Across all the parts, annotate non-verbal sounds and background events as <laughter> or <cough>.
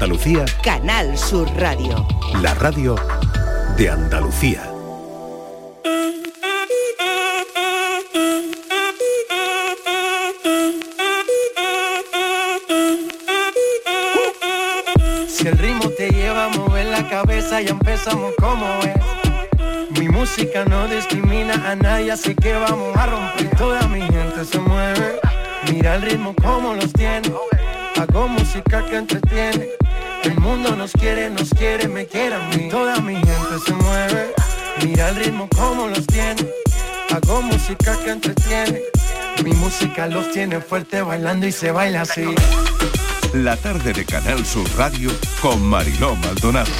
Andalucía, Canal Sur Radio. la radio de Andalucía. Si el ritmo te lleva a mover la cabeza, ya empezamos como es. Mi música no discrimina a nadie, así que vamos a romper. Toda mi gente se mueve. Mira el ritmo como los tiene. Hago música que entretiene. El mundo nos quiere, nos quiere, me quiere a mí. Toda mi gente se mueve. Mira el ritmo como los tiene. Hago música que entretiene. Mi música los tiene fuerte bailando y se baila así. La tarde de Canal Sur Radio con Mariló Maldonado.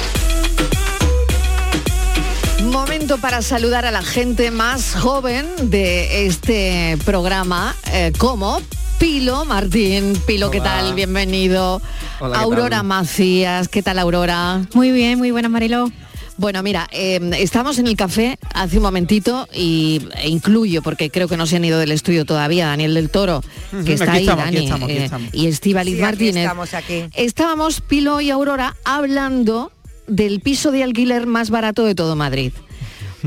Momento para saludar a la gente más joven de este programa, eh, como Pilo Martín. Pilo, ¿qué tal? Bienvenido. Hola, ¿qué Aurora tal? Macías, ¿qué tal Aurora? Muy bien, muy buena Mariló. Bueno, mira, eh, estamos en el café hace un momentito y e incluyo, porque creo que no se han ido del estudio todavía, Daniel del Toro, que está aquí ahí, estamos, aquí Dani, estamos, aquí eh, y Estíbaliz Sí, Martínez. estamos aquí. Estábamos, Pilo y Aurora, hablando del piso de alquiler más barato de todo Madrid.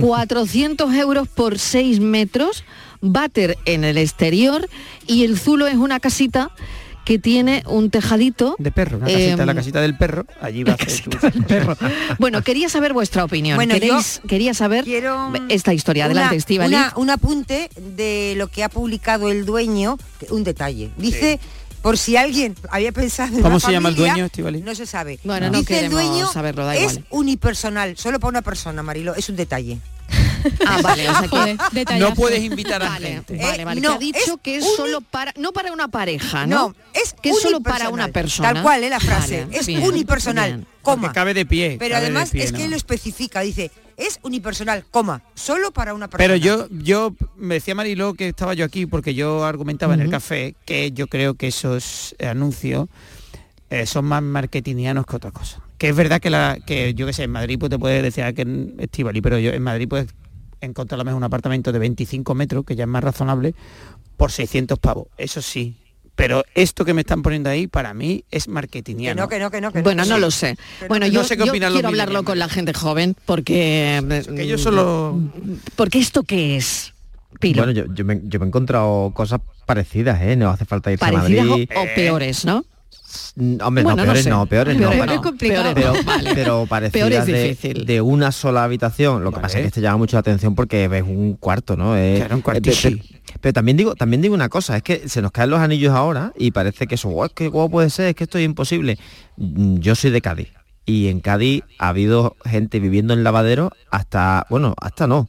400 euros por 6 metros, váter en el exterior y el Zulo es una casita que tiene un tejadito. De perro, una casita, Em, la casita del perro, allí va a perro. <laughs> Bueno, quería saber vuestra opinión. Bueno, ¿Queréis- quería saber Quiero esta historia. una- Adelante, Estíbaliz. una- un apunte de lo que ha publicado el dueño, un detalle. Dice, por si alguien había pensado en ¿Cómo una se llama el familia, dueño, Estíbaliz? No se sabe. Bueno, no Dice el queremos dueño, saberlo, da es igual. unipersonal, solo para una persona, Marilo, es un detalle. <laughs> Ah, vale, o sea que- detallazo. No puedes invitar a Vale, gente. vale, Eh, no, que ha dicho es que es uni- solo para, no para una pareja, ¿no? No, es que es solo para una persona. Tal cual es la frase. Vale, es bien, unipersonal, bien. coma. Porque cabe de pie. Pero además pie, es que ¿no? lo especifica, dice, es unipersonal, coma, solo para una persona. Pero yo, yo me decía Mariló que estaba yo aquí porque yo argumentaba en el café que yo creo que esos anuncios eh, son más marketingianos que otra cosa. Que es verdad que la, que yo que sé, en Madrid pues te puedes decir "Ah, que en Estivali, pero yo en Madrid puedes encontrar a lo mejor un apartamento de 25 metros, que ya es más razonable, por 600 pavos. Eso sí. Pero esto que me están poniendo ahí, para mí, es Que marketingiano. no, que no, que no, que no. Bueno, no sí. lo sé. Bueno, no yo, sé qué yo quiero hablarlo con la gente joven porque... Que yo solo... Porque esto qué es, Pilo. Bueno, yo, yo me, yo me he encontrado cosas parecidas, ¿eh? No hace falta irse Parecidas a o, Madrid. o peores, ¿no? Hombre, Bueno, no, no peores sé. no, peores Peores no. no, complicado. Pero, no, vale. pero parecidas Peor de, difícil. de una sola habitación. Lo que pasa es que este llama mucho la atención porque ves un cuarto, ¿no? Es- Claro, un eh, pe- pe- Pero, también digo, también digo una cosa, es que se nos caen los anillos ahora y parece que eso, "Guau, es que cómo puede ser, es que esto es imposible. Mm, Yo soy de Cádiz y en Cádiz ha habido gente viviendo en lavadero hasta, bueno, hasta no.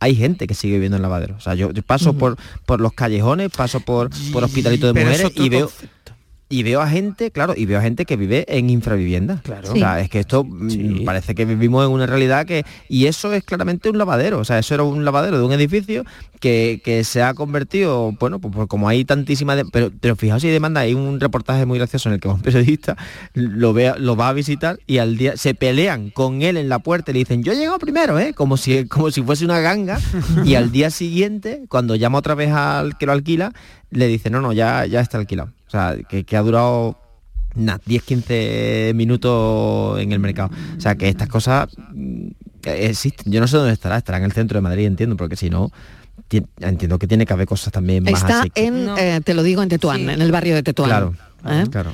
Hay gente que sigue viviendo en lavadero. O sea, yo, yo paso por, por los callejones, paso por, por hospitalitos de Pero mujeres y veo, concepto. Y veo a gente, claro, y veo a gente que vive en infravivienda. Claro. O sea, es que esto mm, Sí. parece que vivimos en una realidad que. Y eso es claramente un lavadero. O sea, eso era un lavadero de un edificio que, que se ha convertido, bueno, pues, pues como hay tantísima. de- pero, pero fijaos si hay demanda, hay un reportaje muy gracioso en el que un periodista lo ve, lo va a visitar y al día se pelean con él en la puerta y le dicen, yo he llegado primero, ¿eh? Como si, como si fuese una ganga. <laughs> y al día siguiente, cuando llama otra vez al que lo alquila, le dice, no, no, ya, ya está alquilado. O sea, que, que ha durado nada, 10, 15 minutos en el mercado. O sea, que estas cosas mm, existen. Yo no sé dónde estará, estará en el centro de Madrid, entiendo, porque si no, ti- entiendo que tiene que haber cosas también más Está asequibles. en, No. eh, te lo digo, en Tetuán, Sí. en el barrio de Tetuán. Claro, ¿Eh? claro.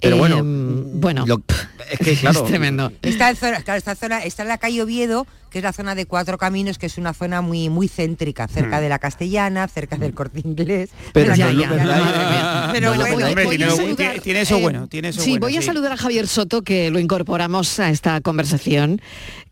Pero bueno, Em, bueno, lo- es que <laughs> claro, es tremendo. Está en, zona, claro, esta zona, está en la calle Oviedo, que es la zona de Cuatro Caminos, que es una zona muy muy céntrica, cerca de la Castellana, cerca del Corte Inglés. Pero Bueno, bueno, tiene, eso eh, bueno, tiene eso sí, bueno, voy a saludar a Javier Soto, que lo incorporamos a esta conversación,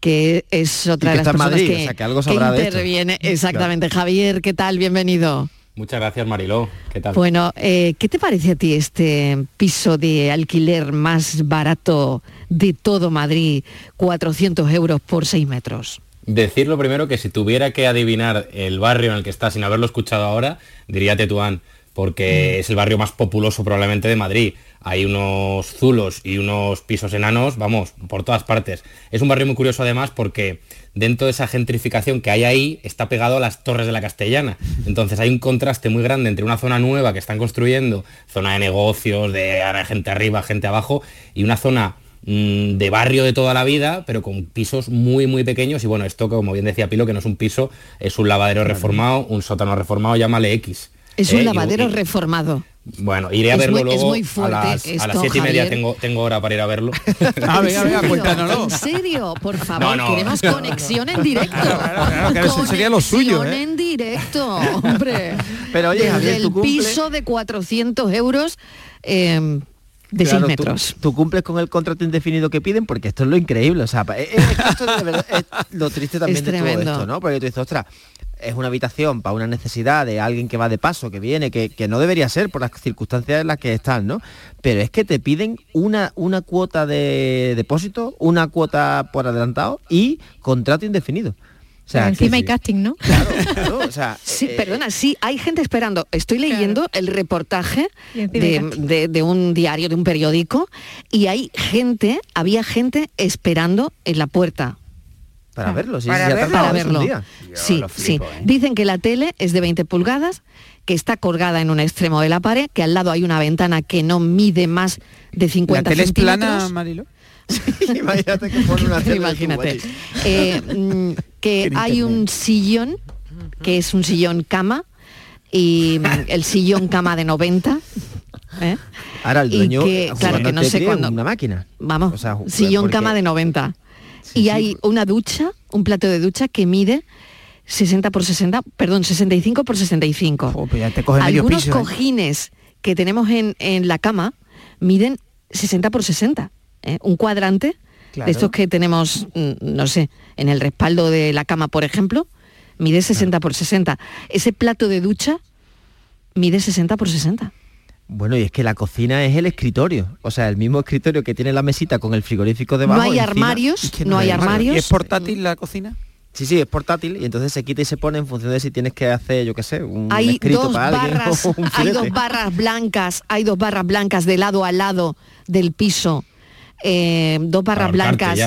que es otra Y de que las personas Madrid, que, o sea, que algo que sabrá de esto. interviene. Exactamente. Javier, ¿qué tal? Bienvenido. Muchas gracias Mariló. ¿Qué tal? Bueno, eh, ¿qué te parece a ti este piso de alquiler más barato de todo Madrid, 400 euros por 6 metros? Decir lo primero que si tuviera que adivinar el barrio en el que está sin haberlo escuchado ahora, diría Tetuán. porque es el barrio más populoso probablemente de Madrid. Hay unos zulos y unos pisos enanos, vamos, por todas partes. Es un barrio muy curioso además porque dentro de esa gentrificación que hay ahí está pegado a las torres de la Castellana. Entonces hay un contraste muy grande entre una zona nueva que están construyendo, zona de negocios, de gente arriba, gente abajo, y una zona mm, de barrio de toda la vida, pero con pisos muy, muy pequeños. Y bueno, esto, como bien decía Pilo, que no es un piso, es un lavadero reformado, un sótano reformado, llámale X. Es un ¿Eh? lavadero reformado. Bueno, iré a verlo luego. a las, siete y media tengo, tengo hora para ir a verlo. <laughs> cuéntanoslo. ¿En serio? Por favor, queremos <laughs> conexión en directo. Claro, sería lo suyo, ¿eh? en directo, hombre. Pero oye, Javier, el piso de 400 euros. Eh, de 6 metros. Tú, cumples con el contrato indefinido que piden porque esto es lo increíble. O sea, es, lo triste también de todo esto, ¿no? Porque tú dices, ostras, es una habitación para una necesidad de alguien que va de paso, que viene, que, no debería ser por las circunstancias en las que están, ¿no? Pero es que te piden una, una cuota de depósito, una cuota por adelantado y contrato indefinido. O sea, encima hay casting, ¿no? <laughs> Claro, o sea, sí, eh, perdona, sí, hay gente esperando. Estoy leyendo el reportaje de, un diario, de un periódico, y hay gente, había gente esperando en la puerta. Para verlo, sí, para, verlo. Sí, sí. ¿eh? Dicen que la tele es de 20 pulgadas, que está colgada en un extremo de la pared, que al lado hay una ventana que no mide más de 50 ¿La tele es plana, Marilo? <laughs> <laughs> imagínate que pone una tele Imagínate. Eh, que hay un sillón, que es un sillón cama, y el sillón cama de 90. ¿eh? Ahora el dueño, que, claro, que no sé cuándo. Una máquina. Vamos, sillón cama de 90 y hay una ducha, un plato de ducha que mide 60 por 60, perdón, 65 por 65. Pues Algunos ¿eh? cojines que tenemos en, la cama miden 60 por 60. ¿eh? Un cuadrante de estos que tenemos, mm, no sé, en el respaldo de la cama, por ejemplo, mide 60 por 60. Ese plato de ducha mide 60 por 60. Bueno, y es que la cocina es el escritorio, o sea, el mismo escritorio que tiene la mesita con el frigorífico debajo. No hay armarios, no, hay armarios. ¿Y es portátil la cocina? Sí, sí, es portátil y entonces se quita y se pone en función de si tienes que hacer, yo qué sé, un escrito para alguien <laughs> Hay dos barras blancas, hay dos barras blancas de lado a lado del piso eh, dos barras blancas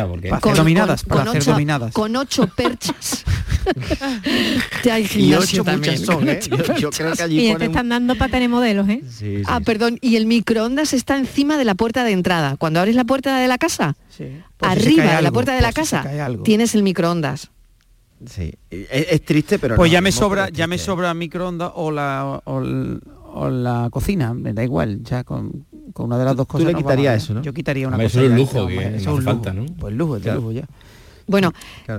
con, dominadas, para hacer dominadas. con ocho perchas. <laughs> y ocho también. Son, ¿eh? <laughs> yo, creo que allí y te están dando para tener modelos, ¿eh? Ah, perdón, y el microondas está encima de la puerta de entrada. Cuando abres la puerta de la casa, arriba de la puerta de la casa, tienes el microondas. Sí, es, triste, pero pues ya me sobra, ya me sobra microondas o la o, la cocina, me da igual, ya con, una de las dos cosas. Tú le quitarías eso, ¿no? Yo quitaría una cosa. Eso es un lujo, que es un falta, ¿no? Pues lujo, de lujo ya. Bueno,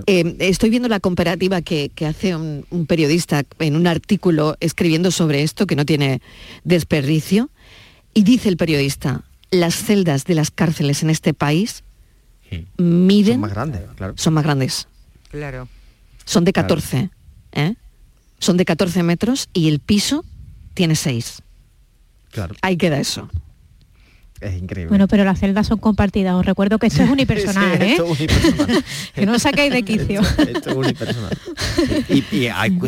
eh, estoy viendo la comparativa que, hace un, periodista en un artículo escribiendo sobre esto, que no tiene desperdicio, y dice el periodista, las celdas de las cárceles en este país miden... Son más grandes, claro. Son más grandes. Claro. Son de 14, ¿eh? Son de 14 metros y el piso tiene 6. Claro. Ahí queda eso. Es increíble. Bueno, pero las celdas son compartidas. Os recuerdo que esto es <laughs> unipersonal, ¿eh? <laughs> que no saquéis de quicio. Esto, es unipersonal. Y,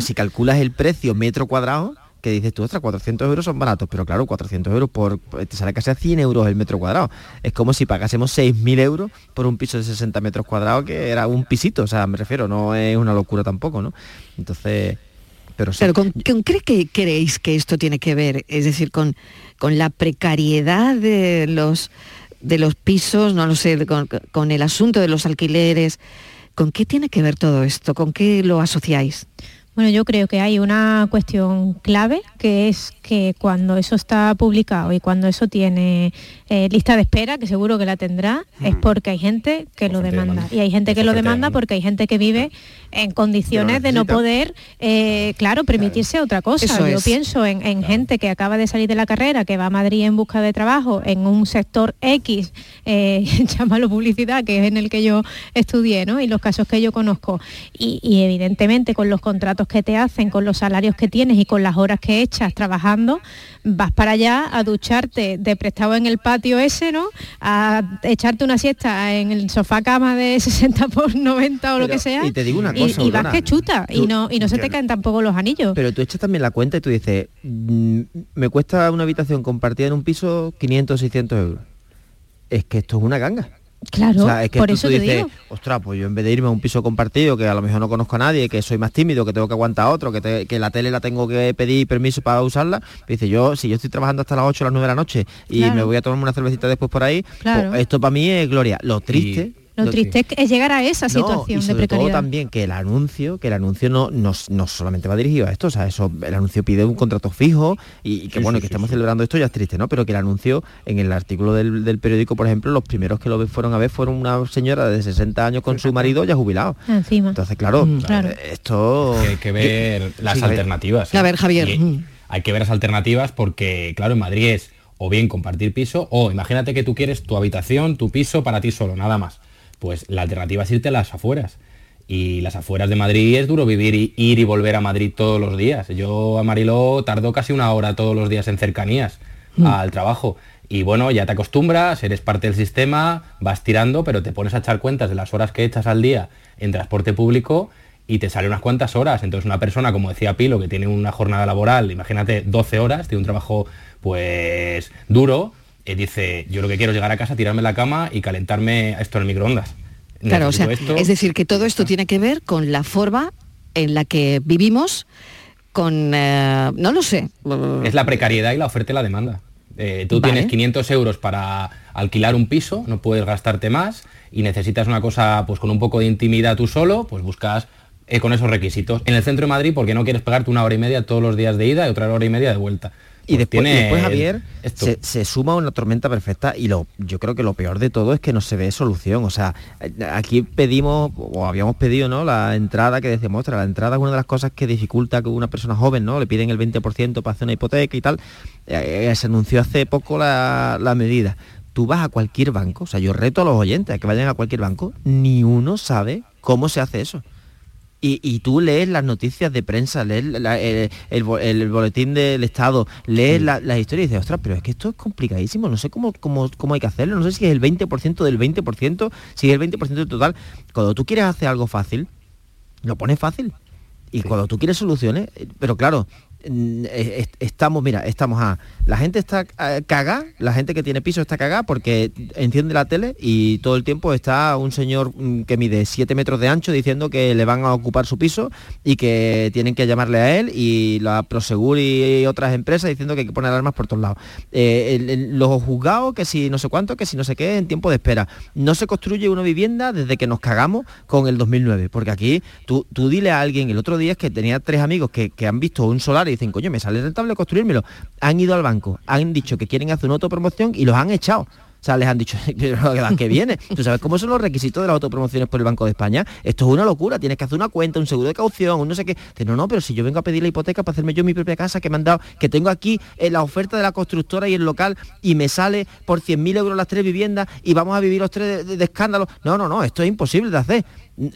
si calculas el precio metro cuadrado, que dices tú, ostras, 400 euros son baratos, pero claro, 400 euros por, te sale casi a 100 euros el metro cuadrado. Es como si pagásemos 6.000 euros por un piso de 60 metros cuadrados, que era un pisito, o sea, me refiero, no es una locura tampoco, ¿no? Entonces, pero. ¿con, qué que creéis que esto tiene que ver? Es decir, con, con la precariedad de los, de los pisos, no lo sé, con, con el asunto de los alquileres. ¿Con qué tiene que ver todo esto? ¿Con qué lo asociáis? Bueno, yo creo que hay una cuestión clave, que es que cuando eso está publicado y cuando eso tiene eh, lista de espera, que seguro que la tendrá, es mm. porque hay gente que lo demanda. Y hay gente que lo demanda porque hay gente que vive en condiciones de no poder, eh, claro, permitirse otra cosa. Yo pienso en, gente que acaba de salir de la carrera, que va a Madrid en busca de trabajo en un sector X, eh, <laughs> llámalo publicidad, que es en el que yo estudié, ¿no? Y los casos que yo conozco. y evidentemente con los contratos contratos que te hacen, con los salarios que tienes y con las horas que echas trabajando, vas para allá a ducharte de prestado en el patio ese, ¿no? A echarte una siesta en el sofá cama de <laughs> 60 por 90 o lo que sea. y te digo una cosa, y, vas que chuta y no, y no se te caen tampoco los anillos. Pero tú echas también la cuenta y tú dices, "Mm, me cuesta una habitación compartida en un piso 500, 600 euros. Es que esto es una ganga. Claro, O sea, es que por tú, eso tú te dices, digo. ostras, pues yo en vez de irme a un piso compartido, que a lo mejor no conozco a nadie, que soy más tímido, que tengo que aguantar a otro, que, te- que la tele la tengo que pedir permiso para usarla, dice yo, si yo estoy trabajando hasta las 8 o las 9 de la noche y Claro. me voy a tomarme una cervecita después por ahí, Claro. pues esto para mí es gloria. Lo triste... Lo triste es que- es llegar a esa No, situación y de sobre todo precariedad. también que el anuncio, que el anuncio no, no, no solamente va dirigido a esto, o sea, eso, el anuncio pide un contrato fijo y, y que Sí, bueno, sí, que sí, estamos sí. celebrando esto ya es triste, ¿no? Pero que el anuncio, en el artículo del, del periódico, por ejemplo, los primeros que lo fueron a ver fueron una señora de 60 años con su marido ya jubilado. Encima. Entonces, claro, Mm, claro. eh, esto... que hay que ver las alternativas. ¿eh? A ver, Javier. Y Mm. hay que ver las alternativas porque, claro, en Madrid es o bien compartir piso o imagínate que tú quieres tu habitación, tu piso para ti solo, nada más. Pues la alternativa es irte a las afueras. Y las afueras de Madrid es duro vivir y ir y volver a Madrid todos los días. Yo a Mariló tardó casi una hora todos los días en cercanías al trabajo. Y bueno, ya te acostumbras, eres parte del sistema, vas tirando, pero te pones a echar cuentas de las horas que echas al día en transporte público y te sale unas cuantas horas. Entonces una persona, como decía Pilo, que tiene una jornada laboral, imagínate 12 horas, tiene un trabajo pues duro, eh, dice, yo lo que quiero es llegar a casa, tirarme la cama y calentarme esto en el microondas. Claro, o sea, esto. es decir, que todo esto tiene que ver con la forma en la que vivimos, con, eh, no lo sé. Es la precariedad y la oferta y la demanda. Eh, tú Vale. tienes 500 euros para alquilar un piso, no puedes gastarte más y necesitas una cosa pues con un poco de intimidad tú solo, pues buscas eh, con esos requisitos. En el centro de Madrid porque no quieres pegarte una hora y media todos los días de ida y otra hora y media de vuelta. Y Pues después, y después, Javier, se, se suma una tormenta perfecta y lo, yo creo que lo peor de todo es que no se ve solución. O sea, eh, aquí pedimos, o habíamos pedido, ¿no? La entrada que decíamos, ostras, la entrada es una de las cosas que dificulta que una persona joven, ¿no? Le piden el 20% para hacer una hipoteca y tal. Eh, eh, se anunció hace poco la, la medida. Tú vas a cualquier banco, o sea, yo reto a los oyentes a que vayan a cualquier banco, ni uno sabe cómo se hace eso. Y, y tú lees las noticias de prensa, lees la- el, el bo- el boletín del Estado, lees la- las historias y dices, ostras, pero es que esto es complicadísimo, no sé cómo, cómo, cómo hay que hacerlo, no sé si es el 20% del 20%, si es el 20% del total. Cuando tú quieres hacer algo fácil, lo pones fácil. Y cuando tú quieres soluciones, eh, pero claro, eh, estamos, mira, estamos a... La gente está eh, cagada, la gente que tiene piso está cagada porque enciende la tele y todo el tiempo está un señor mm, que mide 7 metros de ancho diciendo que le van a ocupar su piso y que tienen que llamarle a él y la Prosegur y otras empresas diciendo que hay que poner alarmas por todos lados. Eh, los juzgados, que si no sé cuánto, que si no sé qué, en tiempo de espera. No se construye una vivienda desde que nos cagamos con el 2009, porque aquí tú, tú dile a alguien, el otro día es que tenía tres amigos que, que han visto un solar dicen, coño, me sale rentable construírmelo. Han ido al banco, han dicho que quieren hacer una autopromoción y los han echado. O sea, les han dicho, <laughs> que viene. ¿Tú sabes cómo son los requisitos de las autopromociones por el Banco de España? Esto es una locura. Tienes que hacer una cuenta, un seguro de caución, un no sé qué. No, no, pero si yo vengo a pedir la hipoteca para hacerme yo mi propia casa que me han dado, que tengo aquí en la oferta de la constructora y el local y me sale por 100.000 euros las tres viviendas y vamos a vivir los tres de, de- de escándalo. No, no, no, esto es imposible de hacer.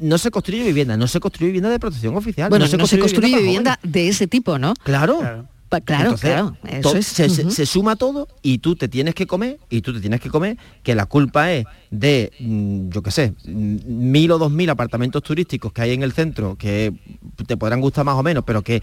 No se construye vivienda, no se construye vivienda de protección oficial. Bueno, no no se construye para vivienda de ese tipo, ¿no? Claro. Pa- Claro, Entonces, claro. Eso es. se, se- ujú. se suma todo y tú te tienes que comer y tú te tienes que comer que la culpa es de, mm, yo qué sé, mm, mil o dos mil apartamentos turísticos que hay en el centro que te podrán gustar más o menos, pero que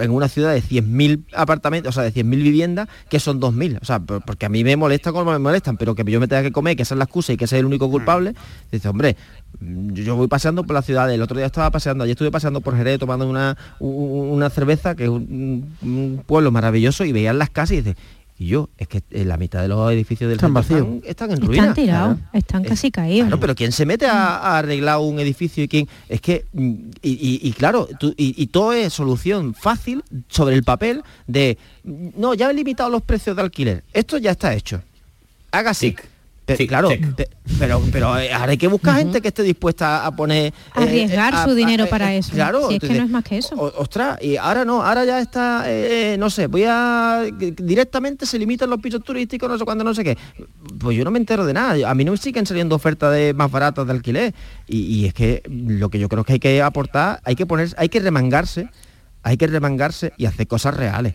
en una ciudad de 100.000 apartamentos, o sea, de 100.000 viviendas, que son 2.000. O sea, por- porque a mí me molesta como me molestan, pero que yo me tenga que comer, que esa es la excusa y que ese es el único culpable, dice, hombre, mm, yo voy paseando por la ciudad, el otro día estaba paseando, ayer estuve paseando por Jerez tomando una, una cerveza, que es un, un pueblo maravilloso, y veían las casas y dices, y yo, es que en la mitad de los edificios del Están vacíos. están, están en ruinas. Están tirados, Claro. están Es- casi caídos. Claro, pero ¿quién se mete a, a arreglar un edificio y quién? Es que, mm, y, y- y claro, tú- y, y todo es solución fácil sobre el papel de, no, ya he limitado los precios de alquiler. Esto ya está hecho. Haga así. Pero, claro, pe- pero, pero eh, ahora hay que buscar gente que esté dispuesta a poner... eh, Arriesgar a- su a- dinero eh, para eh, eso. Claro. Si es que no es más que eso. o- ostras, y ahora no, ahora ya está, eh, no sé, voy a... Directamente se limitan los pisos turísticos, no sé cuándo, no sé qué. Pues yo no me entero de nada. A mí no me siguen saliendo ofertas de más baratas de alquiler. Y, y es que lo que yo creo que hay que aportar, hay que poner, hay que remangarse, hay que remangarse y hacer cosas reales.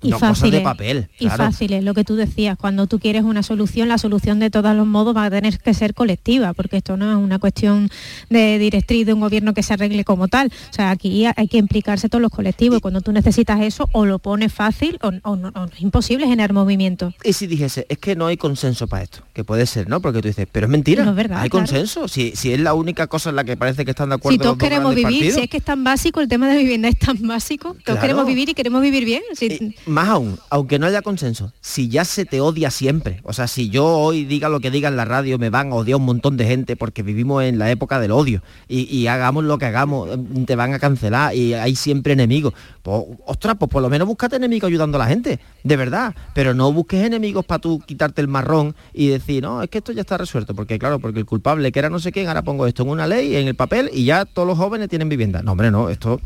Y no cosas fáciles. de papel. Y claro. fáciles, lo que tú decías, cuando tú quieres una solución, la solución de todos los modos va a tener que ser colectiva, porque esto no es una cuestión de directriz de un gobierno que se arregle como tal. O sea, aquí hay que implicarse todos los colectivos y cuando tú necesitas eso, o lo pones fácil o, o no, o es imposible generar movimiento. Y si dijese, es que no hay consenso para esto, que puede ser, ¿no? Porque tú dices, pero es mentira, No es verdad, hay claro. consenso, si, si es la única cosa en la que parece que están de acuerdo Si todos los queremos vivir, partidos. si es que es tan básico, el tema de vivienda es tan básico, todos Claro. queremos vivir y queremos vivir bien. Si- más aún, aunque no haya consenso, si ya se te odia siempre, o sea, si yo hoy diga lo que diga en la radio, me van a odiar un montón de gente porque vivimos en la época del odio y, hagamos lo que hagamos, eh, te van a cancelar y hay siempre enemigos. Pues, ostras, pues por lo menos búscate enemigos ayudando a la gente, de verdad, pero no busques enemigos para tú quitarte el marrón y decir, no, es que esto ya está resuelto, porque claro, porque el culpable que era no sé quién, ahora pongo esto en una ley, en el papel y ya todos los jóvenes tienen vivienda. No, hombre, no, esto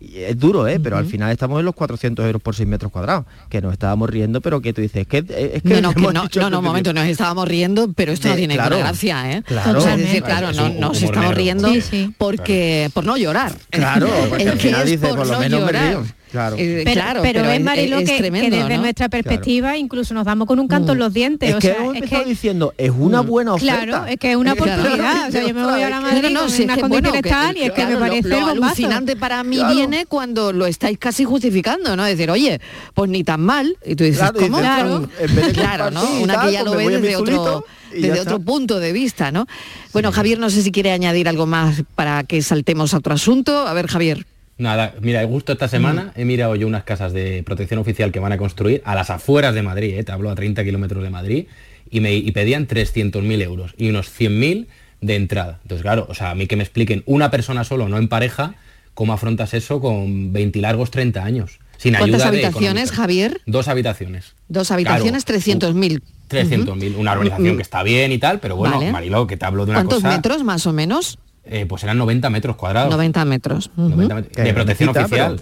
es duro, ¿eh? pero al final estamos en los 400 euros por 6 metros cuadrados, que nos estábamos riendo, pero que tú dices, es que... Es que No, no, <laughs> que no, dicho no, no, que- momento, nos estábamos riendo, pero esto no tiene claro, gracia, ¿eh? claro. O sea, es decir, Totalmente. claro, no, Es nos estamos negro. riendo Sí, sí. porque por no llorar. Claro, <laughs> porque Es al que final es dices, por por lo no menos me llorar. río. Claro. Eh, pero, claro, pero, es es- Marilo es que, desde ¿no? nuestra perspectiva incluso nos damos con un canto en los dientes. es o que sea, hemos es empezado que- diciendo, es una buena oferta. Claro, es que es una Claro. oportunidad. O sea, yo me voy a la Madrid No, no, con si unas bueno, tal y es que claro, me lo- parece lo, bombazo. alucinante para mí Claro. viene cuando lo estáis casi justificando, ¿no? Decir, oye, pues ni tan mal. Y tú dices, Claro, ¿cómo? Claro. <laughs> Claro, ¿no? Una que ya pues lo ve desde otro, desde otro punto de vista, ¿no? Bueno, Javier, no sé si quiere añadir algo más para que saltemos a otro asunto. A ver, Javier. Nada, mira, justo esta semana Mm. he mirado yo unas casas de protección oficial que van a construir a las afueras de Madrid, eh, te hablo a 30 kilómetros de Madrid, y me y pedían 300.000 euros y unos 100.000 de entrada. Entonces, claro, o sea, a mí que me expliquen una persona solo, no en pareja, cómo afrontas eso con 20 largos 30 años. Sin ¿Cuántas ayuda de habitaciones, económica. Javier? Dos habitaciones. Dos habitaciones, Claro, 300.000. 300.000, una urbanización Mm. que está bien y tal, pero bueno, Vale. Mariló, que te hablo de una ¿Cuántos cosa... metros más o menos? Eh, pues eran 90 metros cuadrados. 90 metros. Ujú. 90 metros. Que De protección oficial.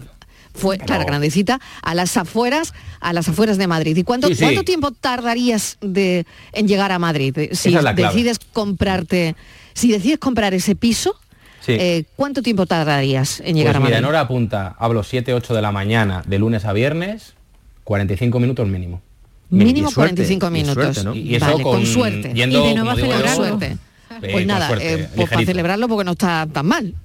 Fue, Pero- claro, grandecita, a las afueras, a las afueras de Madrid. ¿Y cuánto, Sí, sí. cuánto tiempo tardarías de, en llegar a Madrid? Eh, Si Esa es la clave. decides comprarte, si decides comprar ese piso, Sí. eh, ¿cuánto tiempo tardarías en llegar Pues a mira, Madrid? en hora punta hablo 7, 8 de la mañana, de lunes a viernes, 45 minutos mínimo. Mínimo Y suerte, 45 y minutos. suerte, ¿no? Y eso Vale, con, con suerte. Yendo, Y de nuevo a. Con suerte. Eh, Pues con nada, eh, pues para celebrarlo porque no está tan mal. <laughs>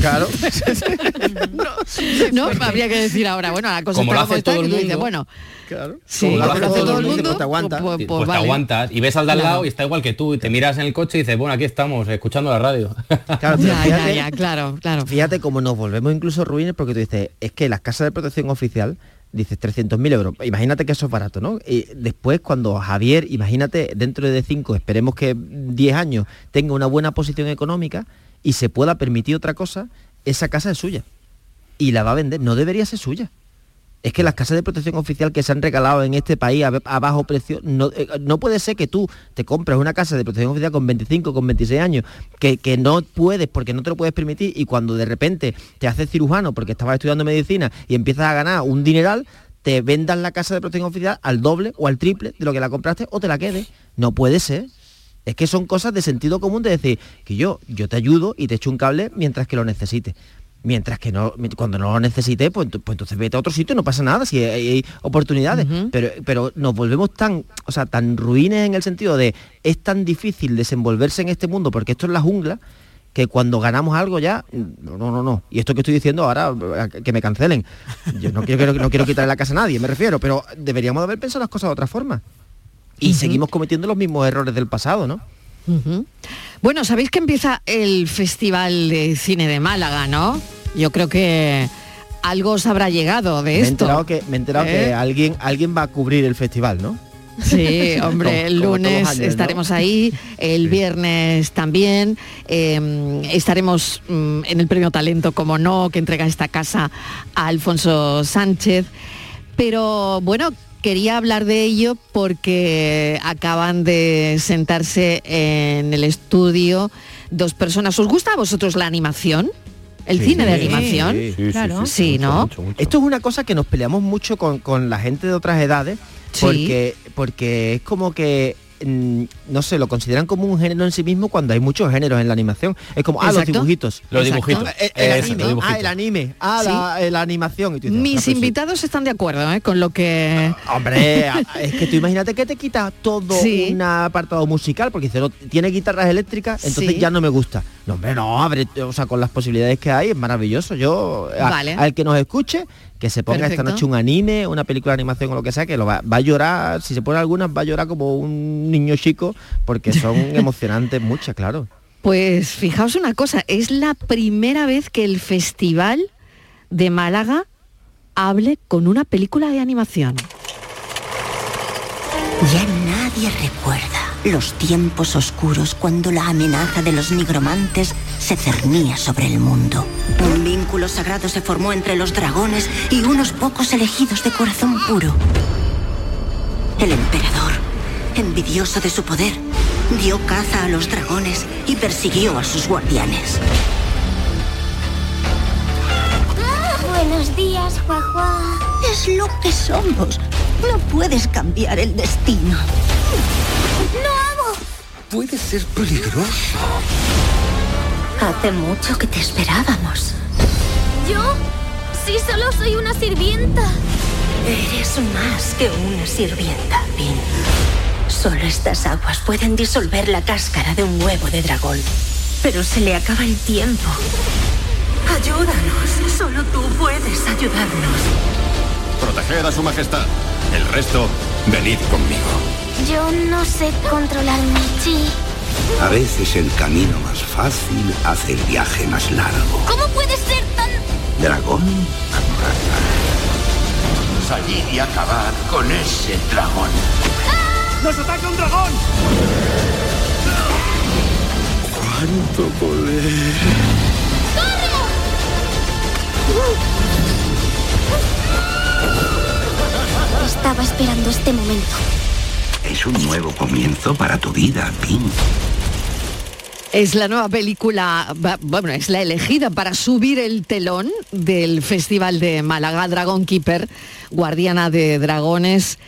Claro. <laughs> <laughs> no, habría que decir ahora, bueno, la cosa Como está lo como hace está, todo que el tú dices, mundo. bueno, claro. sí, Como lo hace todo el mundo, pues te aguanta. pues- pues pues te vale. aguantas y ves al de al Claro. lado y está igual que tú y te miras en el coche y dices, bueno, aquí estamos, escuchando la radio. Claro, Ya, ya, fíjate- ya, claro, claro. Fíjate cómo nos volvemos incluso ruines porque tú dices, es que las casas de protección oficial, dices 300.000 euros, imagínate que eso es barato, ¿no? Y después cuando Javier, imagínate dentro de 5, esperemos que 10 años tenga una buena posición económica y se pueda permitir otra cosa, esa casa es suya. Y la va a vender, no debería ser suya. Es que las casas de protección oficial que se han regalado en este país a, bajo precio, no, eh, no puede ser que tú te compres una casa de protección oficial con 25, con 26 años, que, que no puedes porque no te lo puedes permitir y cuando de repente te haces cirujano porque estabas estudiando medicina y empiezas a ganar un dineral, te vendan la casa de protección oficial al doble o al triple de lo que la compraste o te la quedes. No puede ser. Es que son cosas de sentido común de decir que yo, yo te ayudo y te echo un cable mientras que lo necesites. Mientras que no, cuando no lo necesites, pues, pues entonces vete a otro sitio, no pasa nada, si hay, hay oportunidades. Pero, pero nos volvemos tan, o sea, tan ruines en el sentido de es tan difícil desenvolverse en este mundo porque esto es la jungla que cuando ganamos algo ya, no, no, no. Y esto que estoy diciendo ahora, que me cancelen. Yo no quiero, no quiero quitarle la casa a nadie, me refiero, pero deberíamos de haber pensado las cosas de otra forma. Y seguimos cometiendo los mismos errores del pasado, ¿no? Bueno, sabéis que empieza el Festival de Cine de Málaga, ¿no? Yo creo que algo os habrá llegado de Me he esto. enterado que, me he enterado ¿Eh? que alguien, alguien va a cubrir el festival, ¿no? Sí, <laughs> hombre, el lunes estaremos ahí, el viernes también, eh, estaremos mm, en el Premio Talento, como no, que entrega esta casa a Alfonso Sánchez. Pero bueno, quería hablar de ello porque acaban de sentarse en el estudio dos personas. ¿Os gusta a vosotros la animación? ¿El cine de animación? Sí, sí, Claro. Sí, ¿no? Esto es una cosa que nos peleamos mucho con, con la gente de otras edades, Sí. porque, porque es como que no sé, lo consideran como un género en sí mismo cuando hay muchos géneros en la animación. Es como, ah, los dibujitos. Los dibujitos. El, el Eso, anime, los dibujitos. ah, el anime, ah, la, eh, la animación. Y tú dices, Mis "Ah, pues sí". invitados están de acuerdo ¿eh? con lo que... Hombre, <laughs> a- es que tú imagínate que te quita todo Sí. un apartado musical, porque dice, no, tiene guitarras eléctricas, entonces Sí. ya no me gusta. No, hombre, no, abre, o sea, con las posibilidades que hay, es maravilloso. Yo, Vale. al que nos escuche, que se ponga esta noche un anime, una película de animación o lo que sea, que lo va, va a llorar, si se pone algunas, va a llorar como un niño chico, porque son <laughs> emocionantes muchas, claro. Pues fijaos una cosa, es la primera vez que el Festival de Málaga hable con una película de animación. Ya nadie recuerda los tiempos oscuros cuando la amenaza de los nigromantes se cernía sobre el mundo. Un vínculo sagrado se formó entre los dragones y unos pocos elegidos de corazón puro. El emperador, envidioso de su poder, dio caza a los dragones y persiguió a sus guardianes. Buenos días, Juajua. Es lo que somos. No puedes cambiar el destino. ¡No hago! Puede ser peligroso. Hace mucho que te esperábamos. ¿Yo? Sí, solo soy una sirvienta. Eres más que una sirvienta, Pin. Solo estas aguas pueden disolver la cáscara de un huevo de dragón. Pero se le acaba el tiempo. Ayúdanos. Solo tú puedes ayudarnos. Proteged a su majestad. El resto, venid conmigo. Yo no sé controlar mi chi. A veces el camino más fácil hace el viaje más largo. ¿Cómo puedes ser tan... Dragón. Salir y acabar con ese dragón. ¡Nos ataca un dragón! ¿Cuánto poder? Estaba esperando este momento. Es un nuevo comienzo para tu vida, Pin. Es la nueva película, bueno, es la elegida para subir el telón del Festival de Málaga, Dragon Keeper, guardiana de dragones.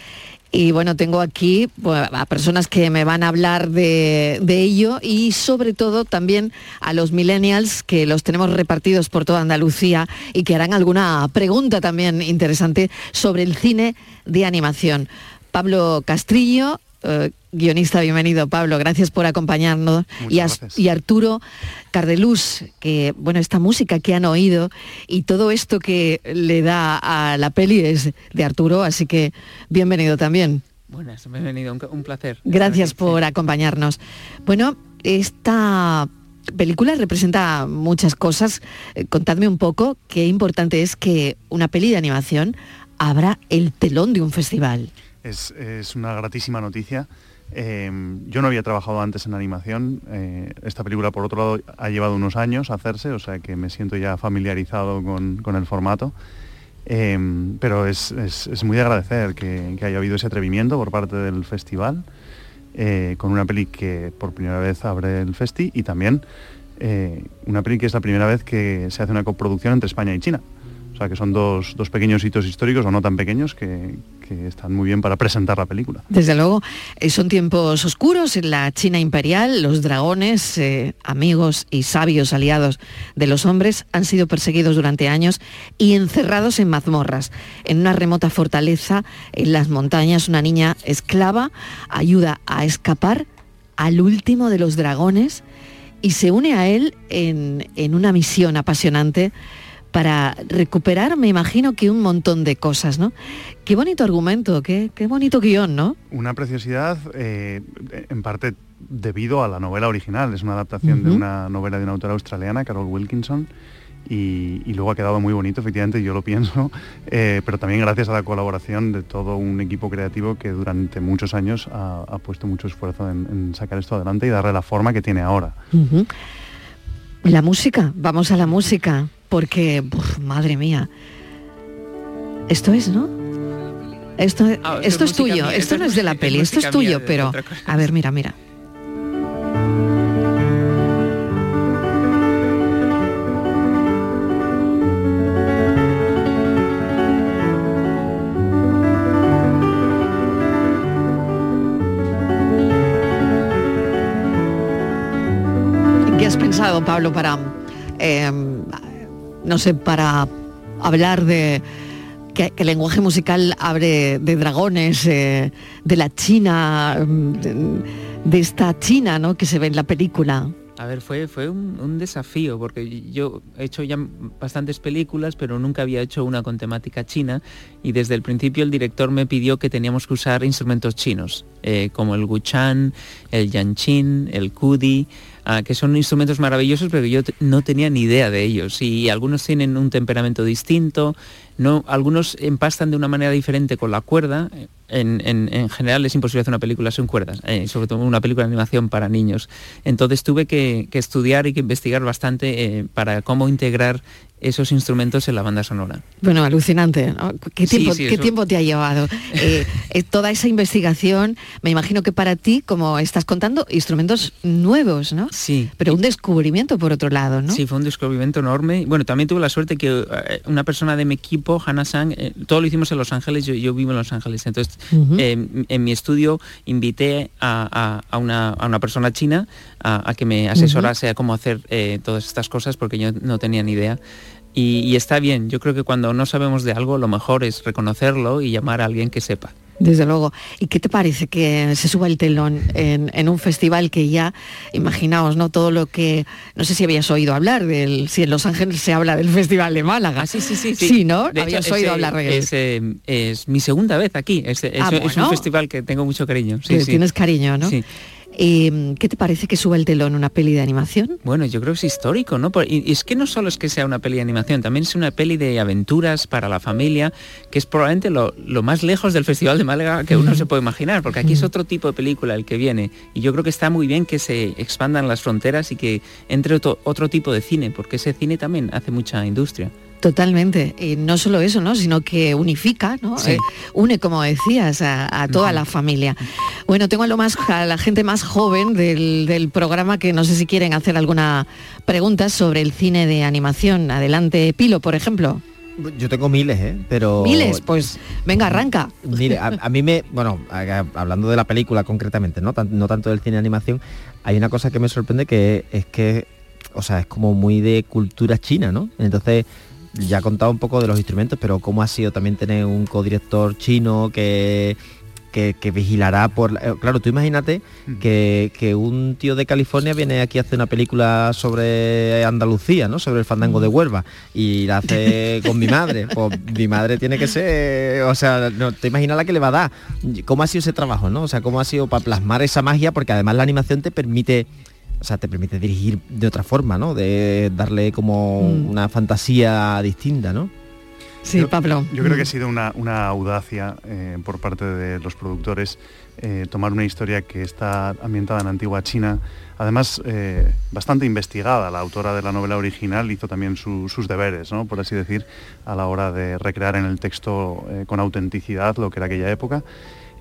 Y bueno, tengo aquí a personas que me van a hablar de, de ello y sobre todo también a los millennials que los tenemos repartidos por toda Andalucía y que harán alguna pregunta también interesante sobre el cine de animación. Pablo Castrillo, eh, guionista, bienvenido Pablo, gracias por acompañarnos. Y, As- y Arturo Cardeluz, que bueno, esta música que han oído y todo esto que le da a la peli es de Arturo, así que bienvenido también. Buenas, bienvenido, un, un placer. Gracias por acompañarnos. Bueno, esta película representa muchas cosas. Eh, Contadme un poco qué importante es que una peli de animación abra el telón de un festival. Es, una gratísima noticia. Eh, yo no había trabajado antes en animación. eh, esta película, por otro lado, ha llevado unos años a hacerse, o sea que me siento ya familiarizado con, el formato. Eh, pero es muy de agradecer que, que haya habido ese atrevimiento por parte del festival, eh, con una peli que por primera vez abre el festi y también eh, una peli que es la primera vez que se hace una coproducción entre España y China. Sea que son dos, dos pequeños hitos históricos, o no tan pequeños, que, que están muy bien para presentar la película. Desde luego, eh, son tiempos oscuros en la China imperial. Los dragones, eh, amigos y sabios aliados de los hombres, han sido perseguidos durante años y encerrados en mazmorras. En una remota fortaleza en las montañas, una niña esclava ayuda a escapar al último de los dragones y se une a él en, en una misión apasionante para recuperar, me imagino que un montón de cosas, ¿no? Qué bonito argumento, qué, qué bonito guion, ¿no? Una preciosidad, eh, en parte debido a la novela original. Es una adaptación de una novela de una autora australiana, Carol Wilkinson, y, y luego ha quedado muy bonito, efectivamente, yo lo pienso, <laughs> eh, pero también gracias a la colaboración de todo un equipo creativo que durante muchos años ha, ha puesto mucho esfuerzo en, en sacar esto adelante y darle la forma que tiene ahora. La música, vamos a la música, porque, uf, madre mía, esto es, ¿no? Esto, Ah, esto es tuyo, mía, esto no es de la peli, esto es tuyo, pero a ver, mira, mira. ¿Qué has pensado, Pablo, para, eh, no sé, para hablar de que, el lenguaje musical abre de dragones, eh, de la China, mm, de, esta China, ¿no? Que se ve en la película. A ver, fue, fue un, desafío, porque yo he hecho ya bastantes películas, pero nunca había hecho una con temática china, y desde el principio el director me pidió que teníamos que usar instrumentos chinos, eh, como el guchan, el yanchin, el kudi, ah, que son instrumentos maravillosos, pero que yo no tenía ni idea de ellos, y algunos tienen un temperamento distinto, no, algunos empastan de una manera diferente con la cuerda, en, en- en general es imposible hacer una película sin cuerdas, eh, sobre todo una película de animación para niños. Entonces tuve que, que estudiar y que investigar bastante eh, para cómo integrar esos instrumentos en la banda sonora. Bueno, alucinante. ¿no? ¿Qué tiempo, sí, ¿qué eso- tiempo te ha llevado? <laughs> Eh, eh, toda esa investigación, me imagino que para ti, como estás contando, instrumentos nuevos, ¿no? Sí. Pero un descubrimiento por otro lado, ¿no? Sí, fue un descubrimiento enorme. Bueno, también tuve la suerte que eh, una persona de mi equipo, Hannah Sang, eh, todo lo hicimos en Los Ángeles, yo, yo vivo en Los Ángeles, entonces en mi estudio invité a, a- a una, a una persona china a, que me asesorase a cómo hacer todas estas cosas porque yo no tenía ni idea. Y, y está bien, yo creo que cuando no sabemos de algo lo mejor es reconocerlo y llamar a alguien que sepa. Desde luego. ¿Y qué te parece que se suba el telón en, en un festival que ya, imaginaos, ¿no? Todo lo que, no sé si habías oído hablar del, si en Los Ángeles se habla del Festival de Málaga. sí, sí, sí. Sí, ¿no? De hecho, habías oído ese hablar de él. Es, eh, es mi segunda vez aquí. Es, es- Ah, es bueno. un festival que tengo mucho cariño. Sí. Tienes cariño, ¿no? Sí. Eh, ¿Qué te parece que suba el telón una peli de animación? Bueno, yo creo que es histórico, ¿no? Y y es que no solo es que sea una peli de animación, también es una peli de aventuras para la familia, que es probablemente lo, lo más lejos del Festival de Málaga que uno se puede imaginar, porque aquí es otro tipo de película el que viene. Y yo creo que está muy bien que se expandan las fronteras y que entre otro, otro tipo de cine, porque ese cine también hace mucha industria. Totalmente. Y no solo eso, ¿no? Sino que unifica, ¿no? Sí. Eh, une, como decías, a, a toda la familia. Bueno, tengo a lo más a la gente más joven del, del programa que no sé si quieren hacer alguna pregunta sobre el cine de animación. Adelante, Pilo, por ejemplo. Yo tengo miles, ¿eh? Pero... Miles, pues venga, arranca. Mire, a, a mí me, bueno, a- hablando de la película concretamente, ¿no? Tan- no tanto del cine de animación, hay una cosa que me sorprende que es que, o sea, es como muy de cultura china, ¿no? Entonces, ya he contado un poco de los instrumentos, pero cómo ha sido también tener un codirector chino que, que, que vigilará por... la- eh, Claro, tú imagínate que, que un tío de California viene aquí a hacer una película sobre Andalucía, ¿no? Sobre el fandango de Huelva y la hace <laughs> con mi madre. Pues mi madre tiene que ser, o sea, no te imaginas la que le va a dar. ¿Cómo ha sido ese trabajo, no? O sea, cómo ha sido para plasmar esa magia, porque además la animación te permite o sea, te permite dirigir de otra forma, ¿no? De darle como Mm. una fantasía distinta, ¿no? Sí, Yo- Pablo. Yo creo que ha sido una, una audacia eh, por parte de los productores eh, tomar una historia que está ambientada en antigua China, además eh, bastante investigada. La autora de la novela original hizo también su- sus deberes, ¿no? por así decir, a la hora de recrear en el texto eh, con autenticidad lo que era aquella época.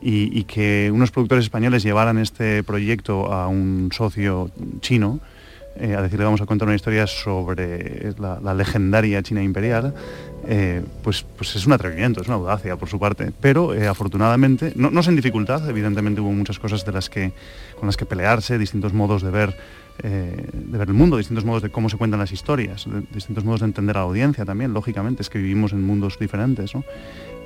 Y, que unos productores españoles llevaran este proyecto a un socio chino, eh, a decirle vamos a contar una historia sobre la, legendaria China imperial, eh, pues, pues es un atrevimiento, es una audacia por su parte. Pero eh, afortunadamente, no, no sin dificultad, evidentemente hubo muchas cosas de las que, con las que pelearse, distintos modos de ver, de ver el mundo, distintos modos de cómo se cuentan las historias, distintos modos de entender a la audiencia también, lógicamente, es que vivimos en mundos diferentes. ¿no?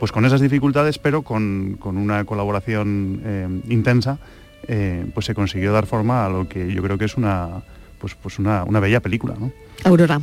Pues con esas dificultades, pero con, con una colaboración eh, intensa, eh, pues se consiguió dar forma a lo que yo creo que es una, pues, pues una, una bella película. ¿no? Aurora.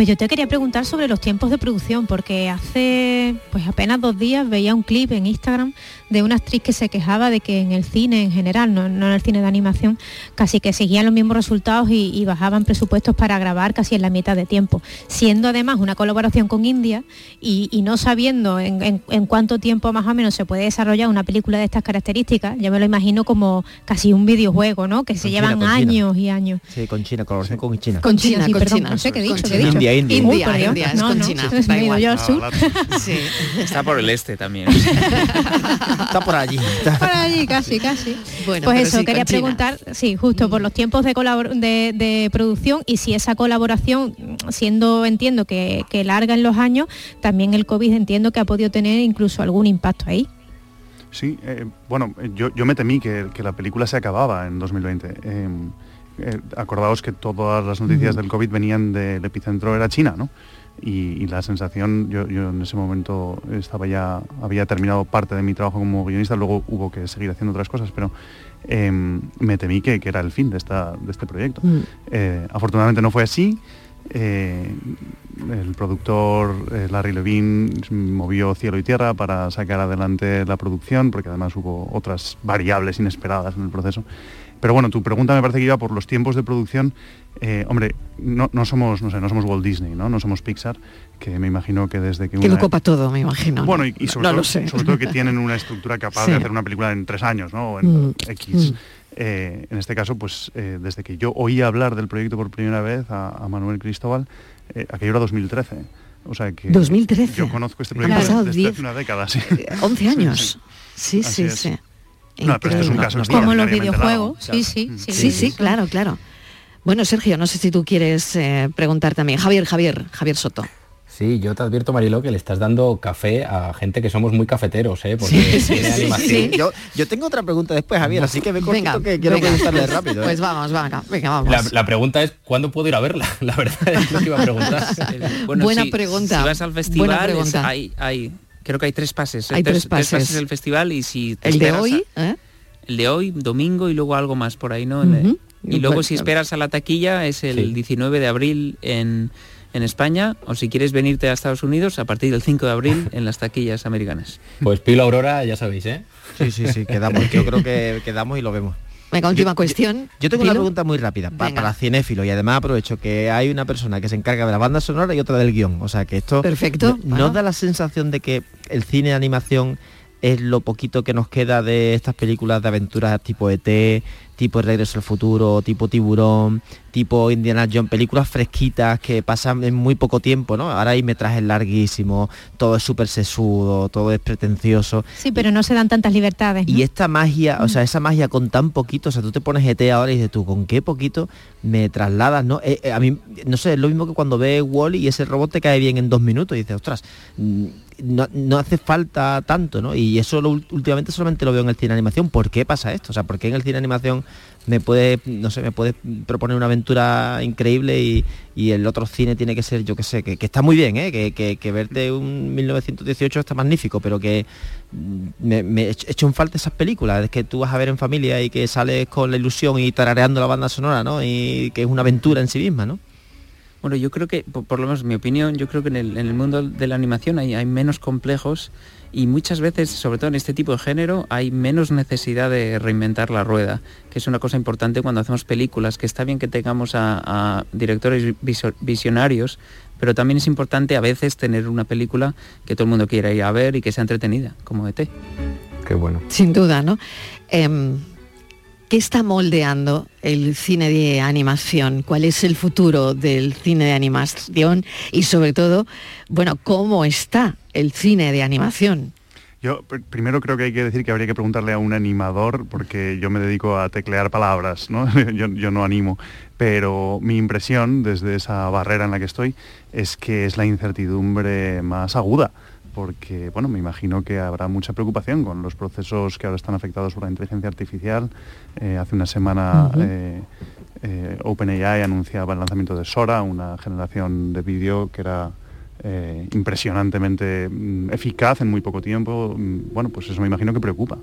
Pues yo te quería preguntar sobre los tiempos de producción, porque hace pues apenas dos días veía un clip en Instagram de una actriz que se quejaba de que en el cine en general, no, no en el cine de animación, casi que seguían los mismos resultados y, y bajaban presupuestos para grabar casi en la mitad de tiempo, siendo además una colaboración con India y, y no sabiendo en, en- en cuánto tiempo más o menos se puede desarrollar una película de estas características, yo me lo imagino como casi un videojuego, ¿no? Que se Con llevan China. años y años. Sí, con China, colaboración con China. Con China, sí, con perdón, China. no sé qué he dicho, qué he dicho. India, India. Es No, con no, China. entonces da me he ido igual. yo al sur. <laughs> Sí. Está por el este también. Está por allí. está- Por allí, casi, casi. Bueno, pues eso, sí, quería China. preguntar, sí, justo por los tiempos de, de, de producción y si esa colaboración, siendo, entiendo que, que larga en los años, también el COVID entiendo que ha podido tener incluso algún impacto ahí. Sí, eh, bueno, yo, yo me temí que, que la película se acababa en 2020. Eh, eh, acordaos que todas las noticias del COVID venían del epicentro, era China, ¿no? Y, y la sensación, yo, yo en ese momento estaba ya, había terminado parte de mi trabajo como guionista, luego hubo que seguir haciendo otras cosas, pero eh, me temí que, que era el fin de, esta, de este proyecto. Mm. Eh, afortunadamente no fue así. Eh, el productor eh, Larry Levine movió cielo y tierra para sacar adelante la producción, porque además hubo otras variables inesperadas en el proceso. Pero bueno, tu pregunta me parece que iba por los tiempos de producción. Eh, hombre, no, no somos, no sé, no somos Walt Disney, ¿no? No somos Pixar, que me imagino que desde que Que lo copa todo, me imagino. bueno, ¿no? y, y sobre, no todo, lo sé. sobre todo que tienen una estructura capaz Sí. de hacer una película en tres años, ¿no? O en Mm, X. mm. Eh, en este caso, pues eh, desde que yo oí hablar del proyecto por primera vez a, a Manuel Cristóbal, aquello era 2013. O sea que 2013. yo conozco este proyecto desde hace una década. Sí. 11 años. <laughs> Sí, sí, sí. No, pero este es un Como los videojuegos, largo. sí, sí, sí. Sí, sí, claro, claro. Bueno, Sergio, no sé si tú quieres eh, preguntar también. Javier, Javier, Javier Soto. Sí, yo te advierto, Mariló, que le estás dando café a gente que somos muy cafeteros, ¿eh? Porque Sí, sí, tiene sí, animación. sí. Yo, yo tengo otra pregunta después, Javier, así que cortito Venga, que quiero venga. preguntarle rápido. ¿eh? Pues vamos, venga, venga, vamos. La, la pregunta es, ¿cuándo puedo ir a verla? <laughs> La verdad es lo que iba a preguntar. Bueno, Buena si- pregunta, Si vas al buena festival, pregunta. hay, hay, creo que hay tres pases. Hay tres pases. del festival y si te El de a- hoy, ¿eh? el de hoy, domingo y luego algo más por ahí, ¿no? Y luego si esperas a la taquilla es el Sí. 19 de abril en, en España o si quieres venirte a Estados Unidos a partir del 5 de abril <laughs> en las taquillas americanas. Pues Pilo Aurora, ya sabéis, ¿eh? Sí, sí, sí, quedamos. Yo creo que quedamos y lo vemos. Venga, última cuestión. Yo tengo una pregunta muy rápida pa- para cinéfilo y además aprovecho que hay una persona que se encarga de la banda sonora y otra del guion. O sea que esto Perfecto, ¿no bueno. da la sensación de que el cine de animación es lo poquito que nos queda de estas películas de aventuras tipo ET, tipo El Regreso al Futuro, tipo Tiburón, tipo Indiana Jones, películas fresquitas que pasan en muy poco tiempo, ¿no? Ahora hay metrajes larguísimos, todo es súper sesudo, todo es pretencioso. Sí, pero no se dan tantas libertades. ¿no? Y esta magia, o sea, esa magia con tan poquito, o sea, tú te pones ET ahora y dices tú, ¿con qué poquito me trasladas? ¿no? Eh, eh, a mí, no sé, es lo mismo que cuando ves Wally y ese robot te cae bien en dos minutos y dices, ostras, mm, no, no hace falta tanto, ¿no? Y eso lo últimamente solamente lo veo en el cine animación. ¿Por qué pasa esto? O sea, ¿por qué en el cine animación me puede, no sé, me puede proponer una aventura increíble y, y el otro cine tiene que ser, yo qué sé, que, que está muy bien, ¿eh? que, que, que verte un 1918 está magnífico, pero que mm, me, me echo en falta esas películas, es que tú vas a ver en familia y que sales con la ilusión y tarareando la banda sonora, ¿no? Y que es una aventura en sí misma, ¿no? Bueno, yo creo que, por, por lo menos mi opinión, yo creo que en el, en el mundo de la animación hay, hay menos complejos y muchas veces, sobre todo en este tipo de género, hay menos necesidad de reinventar la rueda, que es una cosa importante cuando hacemos películas, que está bien que tengamos a, a directores visionarios, pero también es importante a veces tener una película que todo el mundo quiera ir a ver y que sea entretenida, como ET. Qué bueno. Sin duda, ¿no? Em, ¿Qué está moldeando el cine de animación? ¿Cuál es el futuro del cine de animación? Y sobre todo, bueno, ¿cómo está el cine de animación? Yo pr- primero creo que hay que decir que habría que preguntarle a un animador, porque yo me dedico a teclear palabras, ¿no? <laughs> yo, yo no animo. Pero mi impresión desde esa barrera en la que estoy es que es la incertidumbre más aguda porque bueno, me imagino que habrá mucha preocupación con los procesos que ahora están afectados por la inteligencia artificial. Eh, hace una semana eh, eh, OpenAI anunciaba el lanzamiento de Sora, una generación de vídeo que era impresionantemente mm, eficaz en muy poco tiempo. Mm, Bueno, pues eso me imagino que preocupa.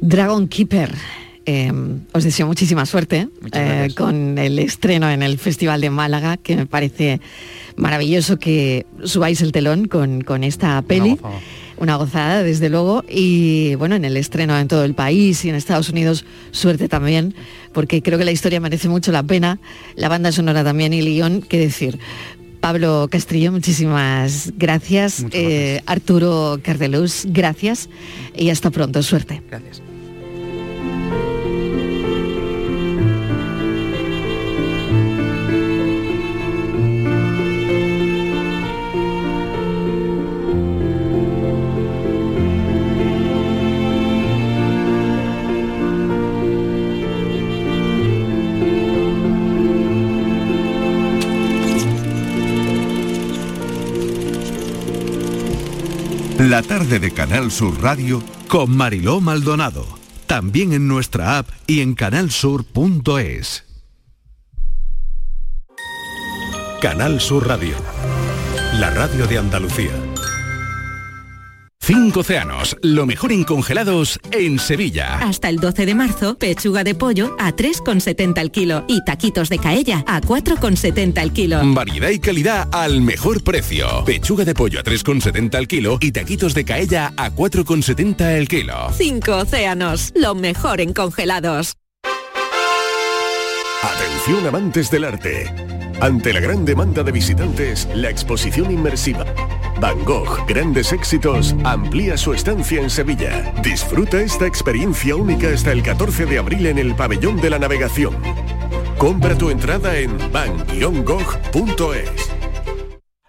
Dragon Keeper. Eh, os deseo muchísima suerte eh, con el estreno en el Festival de Málaga, que me parece maravilloso que subáis el telón con, con esta peli. Una gozada, desde luego. Y bueno, en el estreno en todo el país y en Estados Unidos, suerte también, porque creo que la historia merece mucho la pena. La banda sonora también y el guion, qué decir. Pablo Castrillo, muchísimas gracias. Eh, Arturo Cardeluz, gracias. Y hasta pronto, suerte. Gracias. La tarde de Canal Sur Radio con Mariló Maldonado. También en nuestra app y en canalsur.es. Canal Sur Radio. La radio de Andalucía. Cinco océanos, lo mejor en congelados en Sevilla. Hasta el 12 de marzo, pechuga de pollo a 3,70 al kilo y taquitos de caella a 4,70 al kilo. Variedad y calidad al mejor precio. Pechuga de pollo a 3,70 al kilo y taquitos de caella a 4,70 el kilo. Cinco océanos, lo mejor en congelados. Atención amantes del arte. Ante la gran demanda de visitantes, la exposición inmersiva Van Gogh, grandes éxitos, amplía su estancia en Sevilla. Disfruta esta experiencia única hasta el 14 de abril en el Pabellón de la Navegación. Compra tu entrada en van-gogh.es.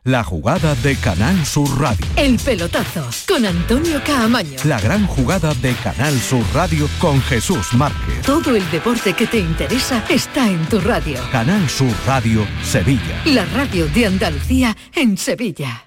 La jugada de Canal Sur Radio. El pelotazo con Antonio Caamaño. La gran jugada de Canal Sur Radio con Jesús Márquez. Todo el deporte que te interesa está en tu radio. Canal Sur Radio, Sevilla. La radio de Andalucía en Sevilla.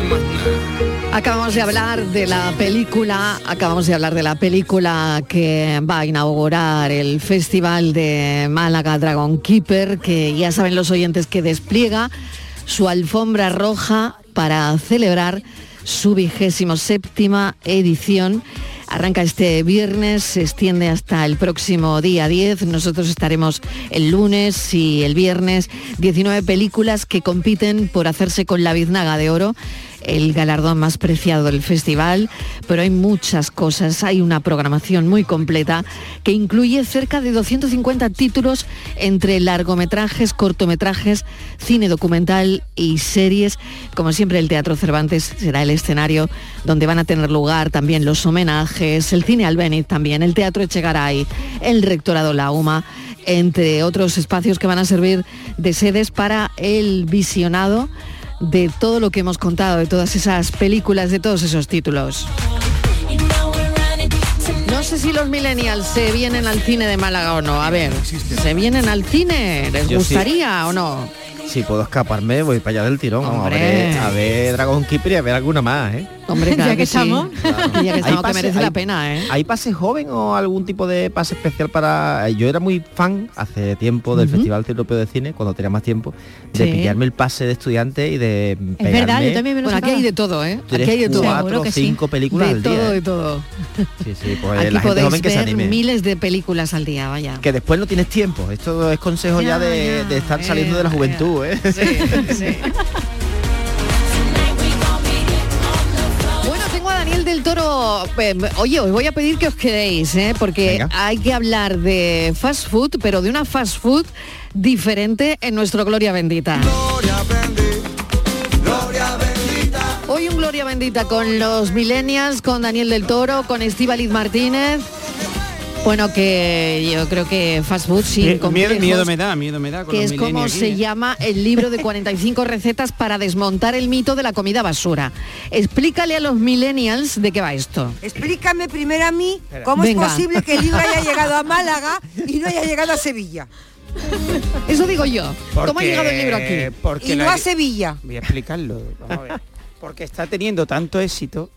Acabamos de hablar de la película, acabamos de hablar de la película que va a inaugurar el Festival de Málaga Dragon Keeper, que ya saben los oyentes que despliega su alfombra roja para celebrar su vigésimo séptima edición. Arranca este viernes, se extiende hasta el próximo día 10. Nosotros estaremos el lunes y el viernes. 19 películas que compiten por hacerse con la biznaga de oro el galardón más preciado del festival, pero hay muchas cosas, hay una programación muy completa que incluye cerca de 250 títulos entre largometrajes, cortometrajes, cine documental y series. Como siempre el Teatro Cervantes será el escenario donde van a tener lugar también los homenajes, el cine Albéniz también, el Teatro Echegaray, el Rectorado La UMA entre otros espacios que van a servir de sedes para el visionado de todo lo que hemos contado, de todas esas películas, de todos esos títulos. No sé si los millennials se vienen al cine de Málaga o no. A ver, ¿se vienen al cine? ¿Les Yo sí. gustaría o no? Si puedo escaparme, voy para allá del tirón. Vamos, a, Hombre. ver, a ver Dragon Keeper y a ver alguna más, ¿eh? Hombre, <laughs> claro Ya que sí. estamos. Claro. Ya que ¿Hay estamos, que pase- merece hay- la pena, ¿eh? ¿Hay pase joven o algún tipo de pase especial para...? Yo era muy fan hace tiempo del Ujú. Festival Europeo de Cine, cuando tenía más tiempo, de Sí. pillarme el pase de estudiante y de Es verdad, yo también me lo Bueno, aquí hay de todo, ¿eh? Tres, Aquí hay de todo. cuatro, que sí. cinco películas De al día. todo, ¿eh? de todo. Sí, sí, pues Aquí la gente joven que se anime. miles de películas al día, vaya. Que después no tienes tiempo. Esto es consejo ya, Ya, de, ya, de estar saliendo de la ya, ¿eh? Bueno, tengo a Daniel del Toro. Eh, Oye, os voy a pedir que os quedéis, ¿eh? porque Venga. hay que hablar de fast food, pero de una fast food diferente en nuestro Gloria Bendita. Hoy un Gloria Bendita con los millennials, con Daniel del Toro, con Estíbaliz Martínez. Bueno, que yo creo que fast food sin miedo, complejos, miedo me da, miedo me da. con que los es como se ¿eh? llama el libro de 45 recetas para desmontar el mito de la comida basura. Explícale a los millennials de qué va esto. Explícame primero a mí cómo Venga. es posible que el libro haya <laughs> llegado a Málaga y no haya llegado a Sevilla. Eso digo yo. ¿Cómo ha Porque- llegado el libro aquí? porque y no la- a Sevilla. Voy a explicarlo. vamos a ver. Porque está teniendo tanto éxito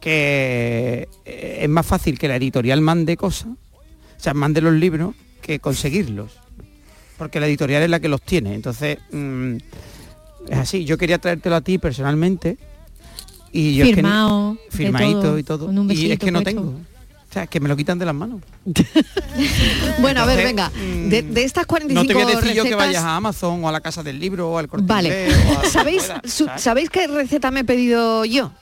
que eh, es más fácil que la editorial mande cosas, o sea, mande los libros, que conseguirlos. Porque la editorial es la que los tiene. Entonces, mm, es así. Yo quería traértelo a ti personalmente. Y yo es que- Firmado, firmadito todo, y todo. y es que no tengo. O sea, que me lo quitan de las manos. <laughs> Bueno, a ver, venga. De, de estas 45 No te voy a decir yo que recetas- vayas a Amazon o a la casa del libro o al corte Vale. Inglés o a- ¿Sabéis. ¿Sabéis qué receta me he pedido yo?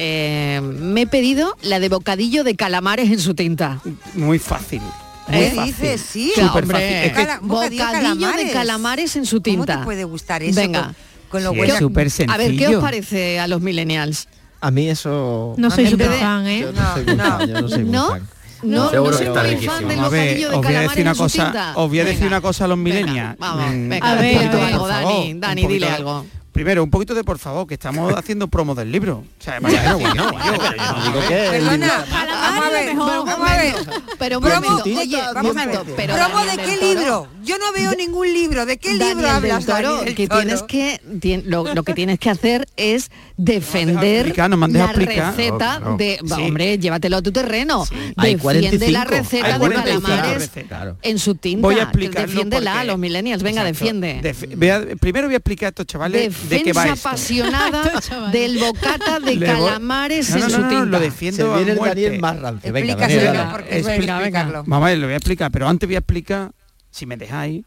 Eh, me he pedido la de bocadillo de calamares en su tinta. Muy fácil. Muy ¿Eh? fácil. Dices, sí. Súper hombre. fácil. Es que bocadillo bocadillo de calamares en su tinta. ¿Cómo te puede gustar eso? Venga. Con, con lo Sí, es súper A ver, ¿qué os parece a los millennials? A mí eso... No soy súper fan, ¿eh? Yo no, soy muy fan, yo no soy muy ¿No? fan. No, no que soy muy fan del a ver, bocadillo de os voy a calamares decir una en su cosa, tinta. os voy a decir Venga, una cosa a los venga, millennials. Vamos, Mm, venga, A ver, poquito a ver. algo, Dani, Dani, dile algo. Primero, un poquito de por favor, que estamos <laughs> haciendo promo del libro. O sea, vaya, Bueno, pero yo no digo que el Perdona, vamos a ver, vamos a ver. pero un Promo, oye, vamos a ver. pero ¿Promo de qué libro? Yo no veo ningún libro. ¿De qué Daniel libro hablas, Toro, Daniel que tienes que lo, lo que tienes que hacer es defender explicar, no la receta No, no. de Sí. hombre, llévatelo a tu terreno. Hay Defiende la 45, receta hay de 45 calamares. Claro. en su tinta. Voy a explicarlo Defiéndela a los millennials, venga, Exacto. defiende. Def- voy a- primero voy a explicar a estos chavales de va Defensa esto. apasionada <laughs> del bocata de calamares No, no, en su no, tinta. lo defiendo Se a viene el muerte. Daniel más rancio. Venga, Daniel, Venga, porque es bueno explica, explicarlo. Vamos a ver, lo voy a explicar, pero antes voy a explicar, si me dejáis,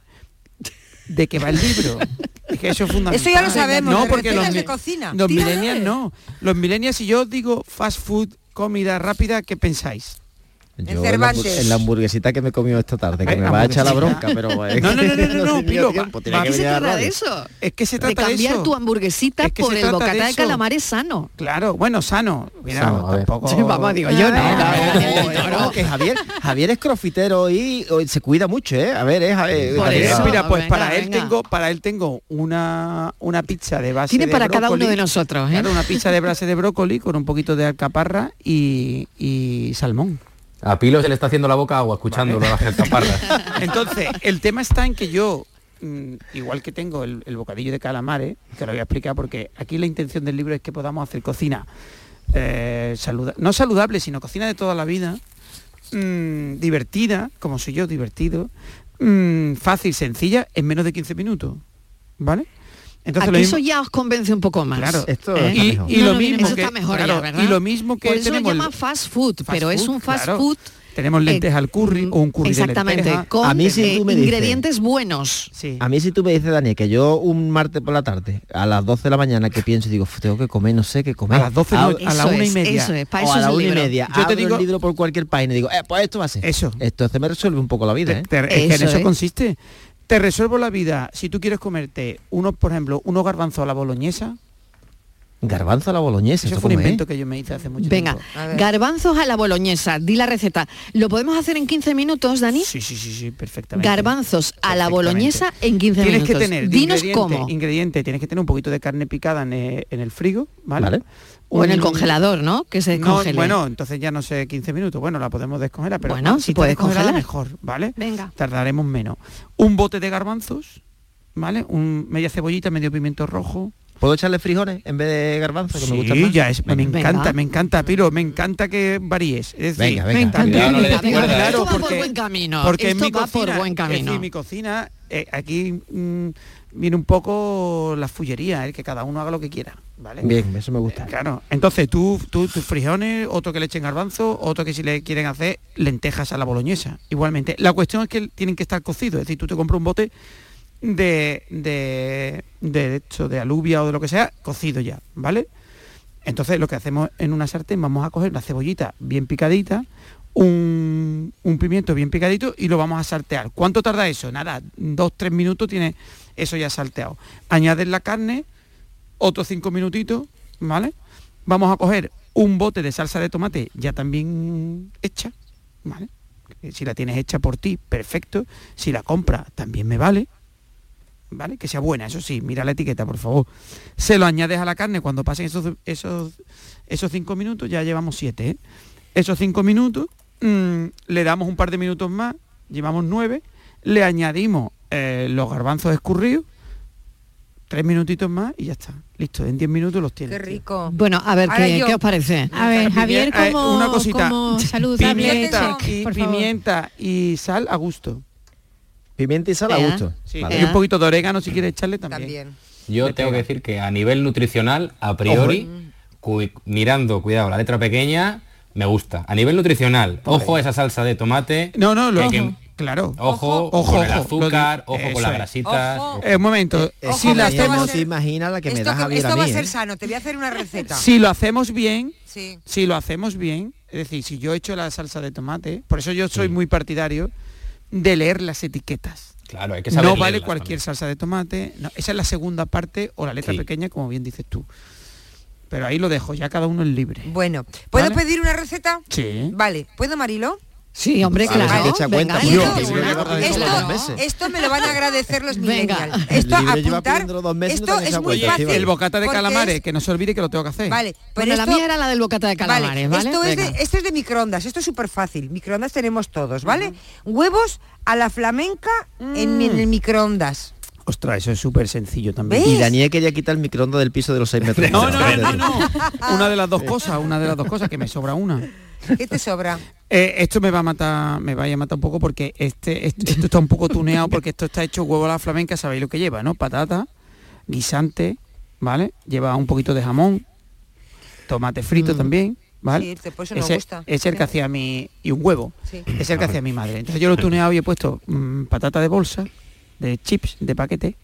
de qué va el libro. Es que eso es fundamental. Eso ya lo sabemos, No, de porque los, de cocina. los millennials no. Los millennials, si yo digo fast food, comida rápida, ¿qué pensáis? Yo En la, Cervantes. en la hamburguesita que me he comido esta tarde, que Eh, me va a echar la bronca, pero <laughs> es No, no, no, <laughs> no, no, no, tenido Pilo, tiempo, va- tenía va- que ¿Qué se trata de eso? Es que se De trata de, cambiar eso. tu hamburguesita Es que por el bocata de, eso. calamares sano. Claro, bueno, sano. Cuidado, Sano, tampoco... Sí, vamos, digo yo, no. No, no, no, que Javier, Javier es crofitero y hoy se cuida mucho, ¿eh? A ver, es Javier. Por Javier- eso. Mira, pues venga, para él tengo, para él tengo una, una pizza de base Tiene de para cada uno de nosotros, ¿eh? Claro, una pizza de base de brócoli con un poquito de alcaparra y, y salmón. A Pilo se le está haciendo la boca agua escuchándolo a las alcaparras. <laughs> Entonces, el tema está en que yo, mm, igual que tengo el, el bocadillo de calamares, que lo voy a explicar porque aquí la intención del libro es que podamos hacer cocina eh, saluda- no saludable, sino cocina de toda la vida, mm, divertida, como soy yo, divertido, mm, fácil, sencilla, en menos de 15 minutos. ¿Vale? Entonces Aquí lo mismo- eso ya os convence un poco más. Claro, Esto ¿eh? está y, mejor. y No, lo no, mismo Eso que está mejor ya, claro, ¿verdad? y lo mismo que Por eso tenemos llama fast food, fast pero es un fast claro. food tenemos lentejas al curry o un curry Exactamente, de con A mí si eh, tú me dices- ingredientes buenos. Sí. A mí si tú me dices, Dani, que yo un martes por la tarde, a las 12 de la mañana, que pienso y digo, "Uf, tengo que comer, no sé qué comer. A las 12 no, Ah, a la una y media. Eso es, para o a la una y media. Yo te digo- el libro por cualquier página y digo, eh, pues esto va a ser. Eso. Entonces me resuelve un poco la vida, ¿eh? Te- es que en Eso eso es. consiste. Te resuelvo la vida. Si tú quieres comerte unos, por ejemplo, unos garbanzos a la boloñesa, Garbanzo a la boloñesa, eso ¿esto fue un es? invento que yo me hice hace mucho Venga, tiempo. A ver. garbanzos a la boloñesa, di la receta. ¿Lo podemos hacer en 15 minutos, Dani? Sí, sí, sí, sí, perfectamente. Garbanzos a la boloñesa en 15 Tienes minutos. que tener Dinos ingrediente, cómo. ingrediente, tienes que tener un poquito de carne picada en, eh, en el frigo, ¿vale? Vale. O en el congelador, ¿no? Que se No, bueno, entonces ya no sé 15 minutos. Bueno, la podemos descongelar, pero Bueno, si se está puede descongelada, congelar. mejor, ¿vale? Venga. Tardaremos menos. Un bote de garbanzos, ¿vale? Un media cebollita, medio pimiento rojo. ¿Puedo echarle frijoles en vez de garbanzo? Que me Sí, más? ya es, me Venga. encanta, me encanta, Pilo, me encanta que varíes. Es decir, Venga, venga. no esto ¿eh? va por porque- buen camino. Porque en esto mi va cocina, por buen es camino. decir, mi cocina, eh, aquí mm, viene un poco la fullería, el que cada uno haga lo que quiera, ¿vale? Bien, eso me gusta. Claro, entonces tú, tú tus frijoles, otro que le echen garbanzo, otro que si le quieren hacer lentejas a la boloñesa. Igualmente, la cuestión es que tienen que estar cocidos, es decir, tú te compras un bote de, de, de hecho, de alubia o de lo que sea, cocido ya, ¿vale? Entonces lo que hacemos en una sartén, vamos a coger una cebollita bien picadita, un, un pimiento bien picadito y lo vamos a saltear. ¿Cuánto tarda eso? Nada, dos, tres minutos tiene eso ya salteado. Añades la carne, otros cinco minutitos, ¿vale? Vamos a coger un bote de salsa de tomate ya también hecha, ¿vale? Si la tienes hecha por ti, perfecto. Si la compra, también me vale. ¿Vale? Que sea buena, eso sí, mira la etiqueta, por favor. Se lo añades a la carne cuando pasen esos, esos, esos cinco minutos, ya llevamos siete, ¿eh? Esos cinco minutos, mm, le damos un par de minutos más, llevamos nueve, le añadimos eh, los garbanzos escurridos, tres minutitos más y ya está. Listo, en diez minutos los tienes. Qué rico. Bueno, a ver, Ahora ¿qué, yo. qué os parece? A ver, Javier, Eh, como, una cosita. como saludable Pimienta chef, y, por favor. pimienta y sal a gusto. Pimienta y sal a gusto. Sí, Vale. y un poquito de orégano si quieres echarle también. También. Yo Me tengo pega. que decir que a nivel nutricional, a priori, cu- mirando, cuidado, la letra pequeña, me gusta. A nivel nutricional, ojo a esa salsa de tomate. No, no, lo, que claro. Ojo, Ojo, con el ojo, azúcar, lo di- ojo con las grasitas. Ojo. Eh, un momento, Es si lo esto va a hacemos, imaginas la que me esto da co- Javier esto a va a ser ¿eh? sano, te voy a hacer una receta. si lo hacemos bien, Sí. si lo hacemos bien, es decir, si yo echo la salsa de tomate, por eso yo soy muy partidario de leer las etiquetas. Claro, hay que saber No vale leerlas cualquier también. salsa de tomate, no, esa es la segunda parte o la letra Sí. pequeña, como bien dices tú. Pero ahí lo dejo, ya cada uno es libre. Bueno, ¿puedo ¿Vale? pedir una receta? Sí. Vale, ¿puedo Marilo? Sí, hombre, claro. venga, yo. Esto, me lo van a agradecer los millennials. El Esto apuntar, pidiéndolo dos meses y no esto te han es muy cuenta, fácil. El bocata de calamares, es- que no se olvide que lo tengo que hacer. Vale, pero Bueno, la esto- mía era la del bocata de calamares, ¿vale? Esto, es de, Venga. esto es de microondas, esto es súper fácil. Microondas tenemos todos, ¿vale? Huevos a la flamenca en, en el microondas. Ostras, eso es súper sencillo también. ¿Ves? Y Daniel quería quitar el microondas del piso de los 6 metros. No, no, no, no, no. <laughs> Una de las dos cosas, una de las dos cosas, que me sobra una. ¿Qué te sobra? <laughs> Eh, esto me va a matar, me vaya a matar un poco porque este, este- esto está un poco tuneado porque esto está hecho huevo a la flamenca, sabéis lo que lleva, ¿no? Patata, guisante, ¿vale? Lleva un poquito de jamón, tomate frito también, ¿vale? Sí, por eso ese, gusta. es el que hacía mi y un huevo. Sí. Es el que hacía mi madre. Entonces yo lo he tuneado y he puesto mm, patata de bolsa, de chips, de paquete.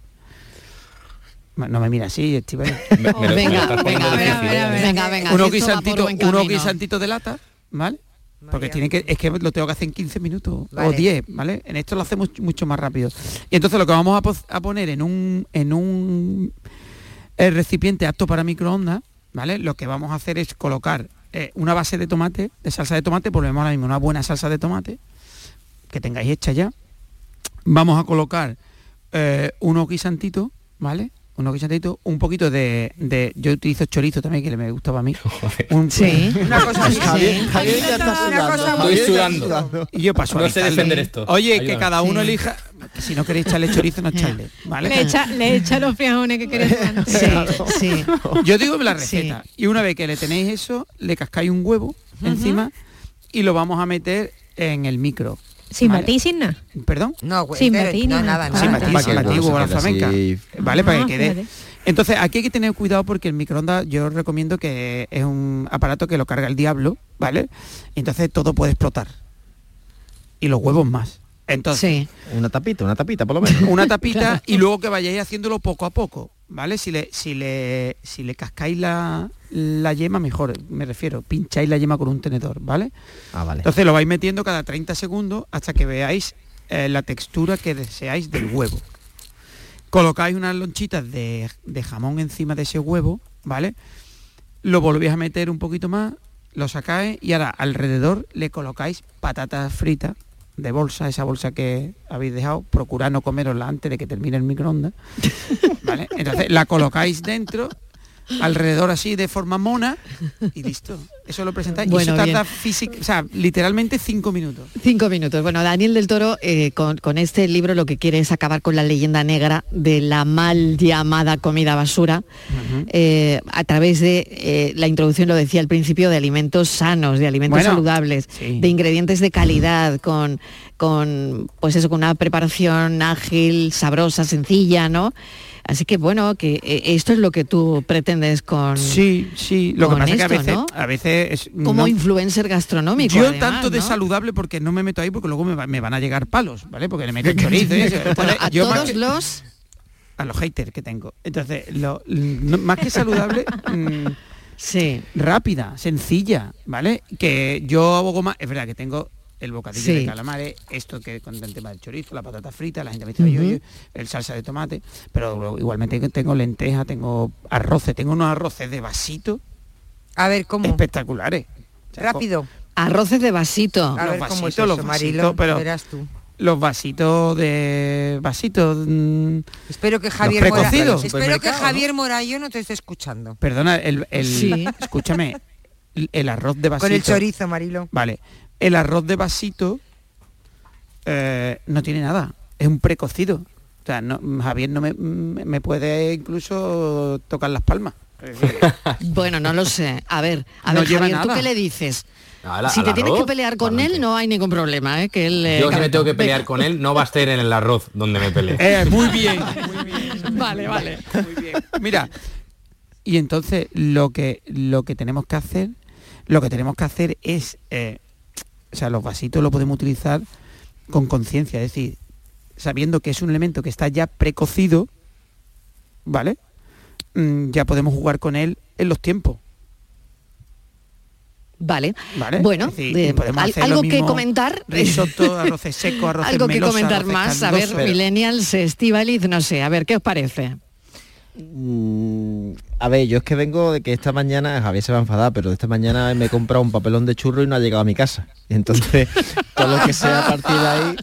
No me mira así, Estíbaliz. Me- me lo- me lo Venga, venga, ¿eh? venga. Venga, buen unos camino. guisantitos de lata, ¿vale? Porque María. tiene que, es que lo tengo que hacer en 15 minutos o Vale. 10, ¿vale? En esto lo hacemos mucho más rápido. Y entonces lo que vamos a, poner en un en un eh, recipiente apto para microondas, ¿vale? Lo que vamos a hacer es colocar eh, una base de tomate, de salsa de tomate, volvemos ahora mismo una buena salsa de tomate que tengáis hecha ya. Vamos a colocar eh, unos guisantitos, ¿vale? Unos guisantitos, un poquito de, de- yo utilizo chorizo también que me gustaba a mí. <laughs> Un- Sí. <laughs> Una cosa así. Javier, Javier ya está Una sudando. Estoy sudando. Y yo paso a No sé defender esto. Oye, que Ayúdame. cada uno Sí. elija. que Si no queréis echarle chorizo, no echarle. ¿Vale? Le echa, le echa los frijoles que <laughs> antes. Sí, sí. Yo digo la receta. Y una vez que le tenéis eso, le cascáis un huevo encima y lo vamos a meter en el micro. Sin Vale. batir y sin nada. ¿Perdón? No, güey, Sin ni no, nada. nada, Sin nada. batir, para sin que la flamenca. así. Vale, para Ah, que quede. fíjate. Entonces, aquí hay que tener cuidado porque el microondas yo os recomiendo que es un aparato que lo carga el diablo, ¿vale? Entonces todo puede explotar. Y los huevos más. Entonces, Sí. Una tapita, una tapita por lo menos. una tapita <laughs> y luego que vayáis haciéndolo poco a poco, ¿vale? Si le, si le, si le cascáis la, la yema, mejor, me refiero, pincháis la yema con un tenedor, ¿vale? Ah, vale. Entonces lo vais metiendo cada 30 segundos hasta que veáis eh, la textura que deseáis del huevo. Colocáis unas lonchitas de, de jamón encima de ese huevo, ¿vale? Lo volvéis a meter un poquito más, lo sacáis y ahora alrededor le colocáis patatas fritas de bolsa, esa bolsa que habéis dejado, procurad no comerosla antes de que termine el microondas, ¿vale? Entonces la colocáis dentro, alrededor así de forma mona y listo. Eso lo presentáis Bueno, y eso tarda bien. físic- o sea, literalmente cinco minutos. Cinco minutos. Bueno, Daniel del Toro eh, con, con este libro lo que quiere es acabar con la leyenda negra de la mal llamada comida basura eh, a través de eh, la introducción, lo decía al principio, de alimentos sanos, de alimentos Bueno, saludables, sí. de ingredientes de calidad, con, con pues eso, con una preparación ágil, sabrosa, sencilla, ¿no? Así que bueno, que eh, esto es lo que tú pretendes con, Sí, sí. Lo que pasa es que a esto, veces, ¿no? a veces es- como no- influencer gastronómico. yo además, tanto de ¿no? saludable porque no me meto ahí porque luego me, va- me van a llegar palos, ¿vale? Porque le <laughs> chorizo y eso. <laughs> Bueno, Entonces, a yo todos los a los haters que tengo. Entonces, lo- más que saludable, <laughs> mm, sí. rápida, sencilla, ¿vale? Que yo abogo más, es verdad que tengo el bocadillo Sí. de calamares, esto que con el tema del chorizo, la patata frita, la gente me dice, "Oye, Ujú. oye", el salsa de tomate, pero igualmente que tengo lenteja, tengo arroces, tengo unos arroces de vasito A ver, ¿cómo? espectaculares. Rápido. Arroces de vasito. A Los ver cómo es vasitos, eso, los Marilo, vasitos, pero- verás tú. Los vasitos de vasitos. mm, Espero que Javier Mora, espero que Javier Morayo no te esté escuchando. Perdona, el, el- Sí. escúchame, el- el arroz de vasito. Con el chorizo, Marilo. Vale, el arroz de vasito eh, no tiene nada, es un precocido. O sea, no, Javier no me, me puede incluso tocar las palmas. <laughs> Bueno, no lo sé. A ver, a No ver, Javier, ¿tú qué le dices? Si te tienes que pelear con él, no hay ningún problema, ¿eh? Que él, eh, Yo si me tengo que pelear con él, no va a ser en el arroz donde me pelee. Eh, muy bien, <laughs> Vale, vale. Mira, y entonces lo que lo que tenemos que hacer, lo que tenemos que hacer es, eh, o sea, los vasitos lo podemos utilizar con conciencia, es decir, sabiendo que es un elemento que está ya precocido, ¿vale? Mm, ya podemos jugar con él en los tiempos. Vale. ¿Vale? Bueno, decir, eh, algo que comentar. Risotto, <laughs> arroces secos, arroces algo que melosa, comentar más. A ver, caldosos. millennials, Estivaliz, no sé, a ver, ¿qué os parece? Mm, a ver, yo es que vengo de que esta mañana, Javier se va a enfadar, pero esta mañana me he comprado un papelón de churro y no ha llegado a mi casa. Y entonces, <laughs> todo lo que sea a partir de ahí,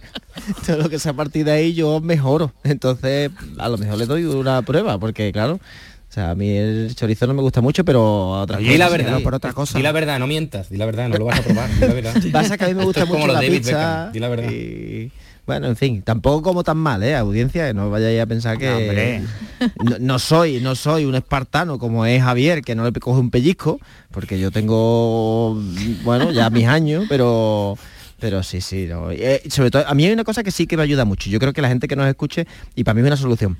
todo lo que sea a partir de ahí yo mejoro. Entonces, a lo mejor le doy una prueba, porque claro, o sea, a mí el chorizo no me gusta mucho, pero a otras Di la verdad, por otra cosa. Di la verdad, no mientas, di la verdad, no lo vas a probar, di la verdad. <laughs> Pasa que a mí me gusta es como mucho la pizza. Beckham, di la verdad. y, bueno, en fin, tampoco como tan mal, ¿eh? Audiencia, que no vayáis a pensar que <laughs> No, soy, no soy un espartano como es Javier, que no le coge un pellizco, porque yo tengo, bueno, ya mis años, pero pero sí, sí, no. Eh, sobre todo, a mí hay una cosa que sí que me ayuda mucho. Yo creo que la gente que nos escuche, y para mí es una solución.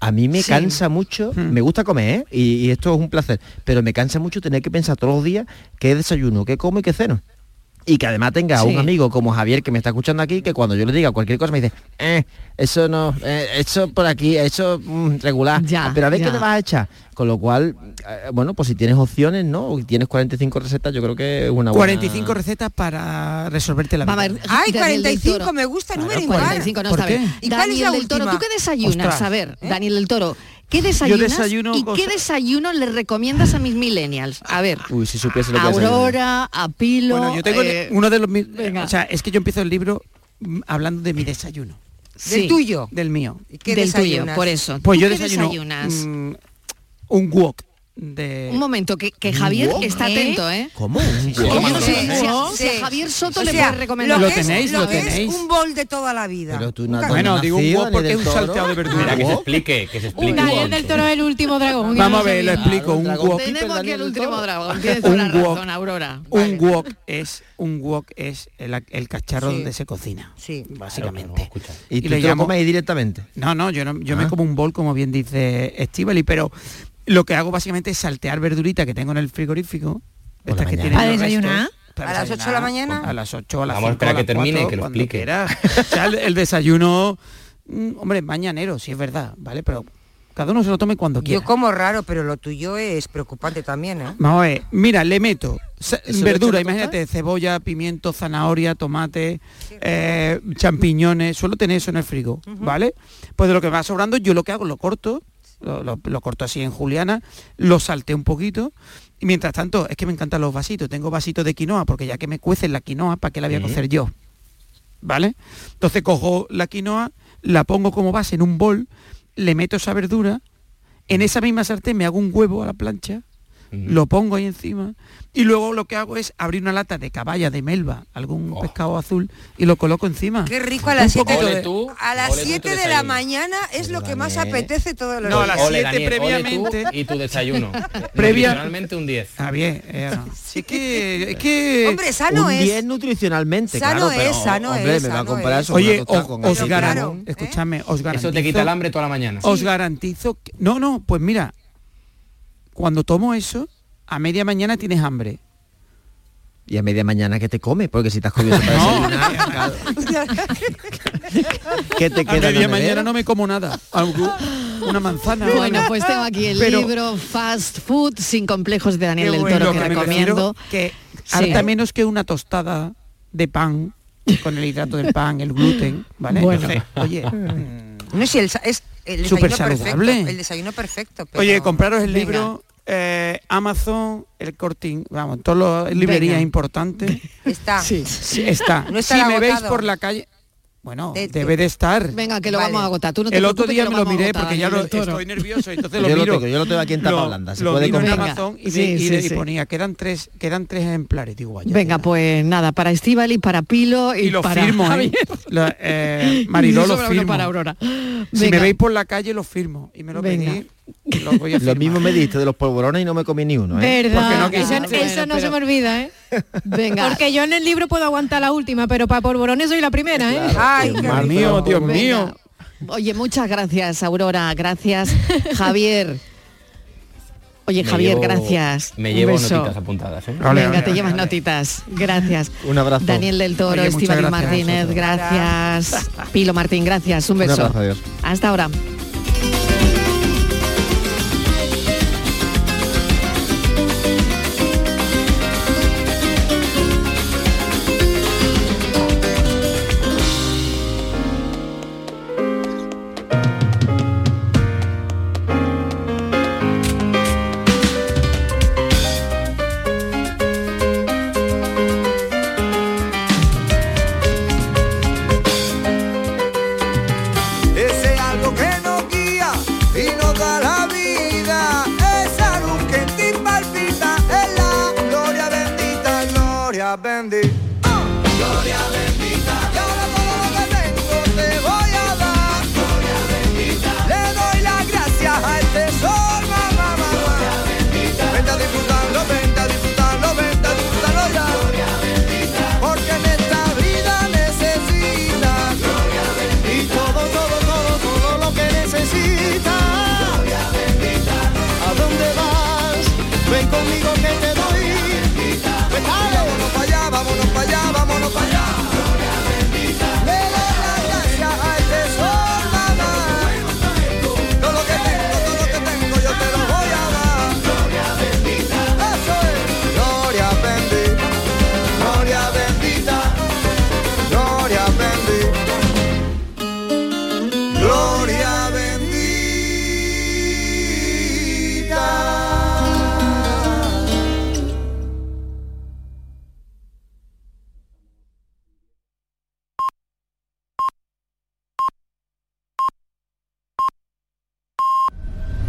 A mí me Sí. cansa mucho, Hmm. me gusta comer, ¿eh? y, y esto es un placer, pero me cansa mucho tener que pensar todos los días qué desayuno, qué como y qué ceno. Y que además tenga a Sí. un amigo como Javier que me está escuchando aquí, que cuando yo le diga cualquier cosa me dice, eh, eso no, eh, eso por aquí, eso mm, regular. Ya, pero a ver ya. qué te vas a echar. Con lo cual, eh, bueno, pues si tienes opciones, ¿no? Y tienes 45 recetas, yo creo que es una buena... 45 recetas para resolverte la vida. Ay, Daniel del 45, Toro. me gusta, Claro, número impar. 45 no ¿Por está bien. qué? ¿Y cuál es Daniel la del Toro, ¿tú qué desayunas? Ostras. A ver, Daniel del Toro, ¿qué desayunas desayuno y qué desayuno le recomiendas a mis millennials? A ver, Uy, si supiese lo que Aurora, a Pilo... Bueno, yo tengo eh, uno de los venga. o sea, es que yo empiezo el libro mm, hablando de mi desayuno, ¿Del sí, tuyo? del mío. ¿Y qué del tuyo, desayunas? por eso. Pues ¿Tú yo qué desayuno desayunas? mm, un wok de Un momento, que, que Javier ¿Wok? está ¿Eh? atento, ¿eh? ¿Cómo? Un sé si, Sí, a, si a sí. Javier Soto O le sea, puede recomendar. lo Lo que es- tenéis, lo que es tenéis. un bol de toda la vida. Pero tú no- Bueno, ¿No digo un ni porque es un salteado de Mira, verdura. que se explique, que se explique. Daniel del Toro el último dragón. Vamos a ver, lo Claro, explico. un wok, Tenemos aquí el último dragón. <laughs> Tienes toda la razón, Aurora. un wok es un wok es el, el cacharro Sí. donde se cocina, Sí. básicamente. escucha. Y, Y tú le te lo llamo- comes ahí directamente. No, no, yo no, yo me Ah. como un bol como bien dice Estivali, pero lo que hago básicamente es saltear verdurita que tengo en el frigorífico. Estas que tienen ¿Para desayunar? restos, para ¿A las ocho de la mañana? A las 8, a las Vamos a 5, esperar a que termine, 4, que lo cuando explique. O sea, <laughs> el, el desayuno, mm, hombre, mañanero, sí es verdad, ¿vale? Pero cada uno se lo tome cuando quiera. Yo como raro, pero lo tuyo es preocupante también, ¿eh? Vamos a ver, mira, le meto sa- ¿Eso lo verdura, imagínate, cebolla, pimiento, zanahoria, tomate, eh, champiñones, suelo tener eso en el frigo, ¿vale? Pues de lo que me va sobrando, yo lo que hago, lo corto, lo, lo- lo corto así en juliana, lo salteo un poquito, y mientras tanto, es que me encantan los vasitos, tengo vasitos de quinoa, porque ya que me cuecen la quinoa, ¿para qué la voy a cocer yo? ¿Vale? Entonces cojo la quinoa, la pongo como base en un bol, le meto esa verdura, en esa misma sartén me hago un huevo a la plancha, lo pongo ahí encima y luego lo que hago es abrir una lata de caballa de melva, algún Oh. pescado azul y lo coloco encima. Qué rico a las 7 poquito Ole de- tú, a las ole tú 7 tu de la mañana es lo que más apetece todos los No, a días. las Ole, 7 Daniel, ole previamente. tú y tu desayuno. <laughs> Previa- Nutricionalmente un 10. Ah, bien, eh, sí que, es que Hombre, sano un es. 10 nutricionalmente, Sano claro, pero, es, sano hombre, es, me va a comparar es. eso con Oye, os, con os eso. garan- claro, ¿eh? escúchame, os garantizo, Eso te quita el hambre toda la mañana. os garantizo que- no, no, pues mira, cuando tomo eso, a media mañana tienes hambre. Y a media mañana que te comes, porque si te has comido para <laughs> desayunar. <laughs> ¿Qué te A queda? la media mañana no me como nada. Algo- una manzana. Bueno, pues tengo aquí el Pero- libro Fast Food sin complejos de Daniel del Toro que recomiendo. Que Sí. harta menos que una tostada de pan con el hidrato del pan, el gluten, ¿vale? Bueno. Entonces, oye, No, si el, es el Súper desayuno saludable. perfecto. El desayuno perfecto. pero- oye, compraros el Venga. libro eh, Amazon, el Corting, vamos, todas las librerías Venga. importantes. Está. Sí, sí, está. No si estará me veis por la calle, bueno, De- debe de estar. Venga, que lo vamos a agotar. Tú no te el otro día me lo lo miré agotar, porque ya lo, estoy nervioso, entonces <laughs> Yo lo lo miro. tengo, yo lo tengo aquí en tapa Lo- blanda, se lo puede miro en comprar. Amazon y, Sí, y sí, y sí. ponía, quedan tres, quedan tres ejemplares, digo, vaya. Venga, pues nada, para Estíbal y para Pilo y, y lo para firmo, ¿eh? Javier. La- eh, Mariló <laughs> lo uno firmo. para Aurora. Si me veis por la calle lo firmo y me lo Venga. pedís, lo voy a Lo firmar. mismo me diste de los polvorones y no me comí ni uno, ¿eh? Verdad, no eso, no se me olvida, ¿eh? Venga. Porque yo en el libro puedo aguantar la última, pero para polvorones soy la primera, ¿eh? Ay, Dios mío, Dios Venga. mío. Oye, muchas gracias, Aurora. Gracias, Javier. Oye, Me Javier, llevo- gracias. Me Un llevo beso. notitas apuntadas, ¿eh? Vale, Venga, vale, te vale, llevas vale. notitas. Gracias. Un abrazo. Daniel del Toro, Oye, gracias Martínez, gracias. Pilo Martín, gracias. Un Un beso. abrazo, adiós. Hasta ahora.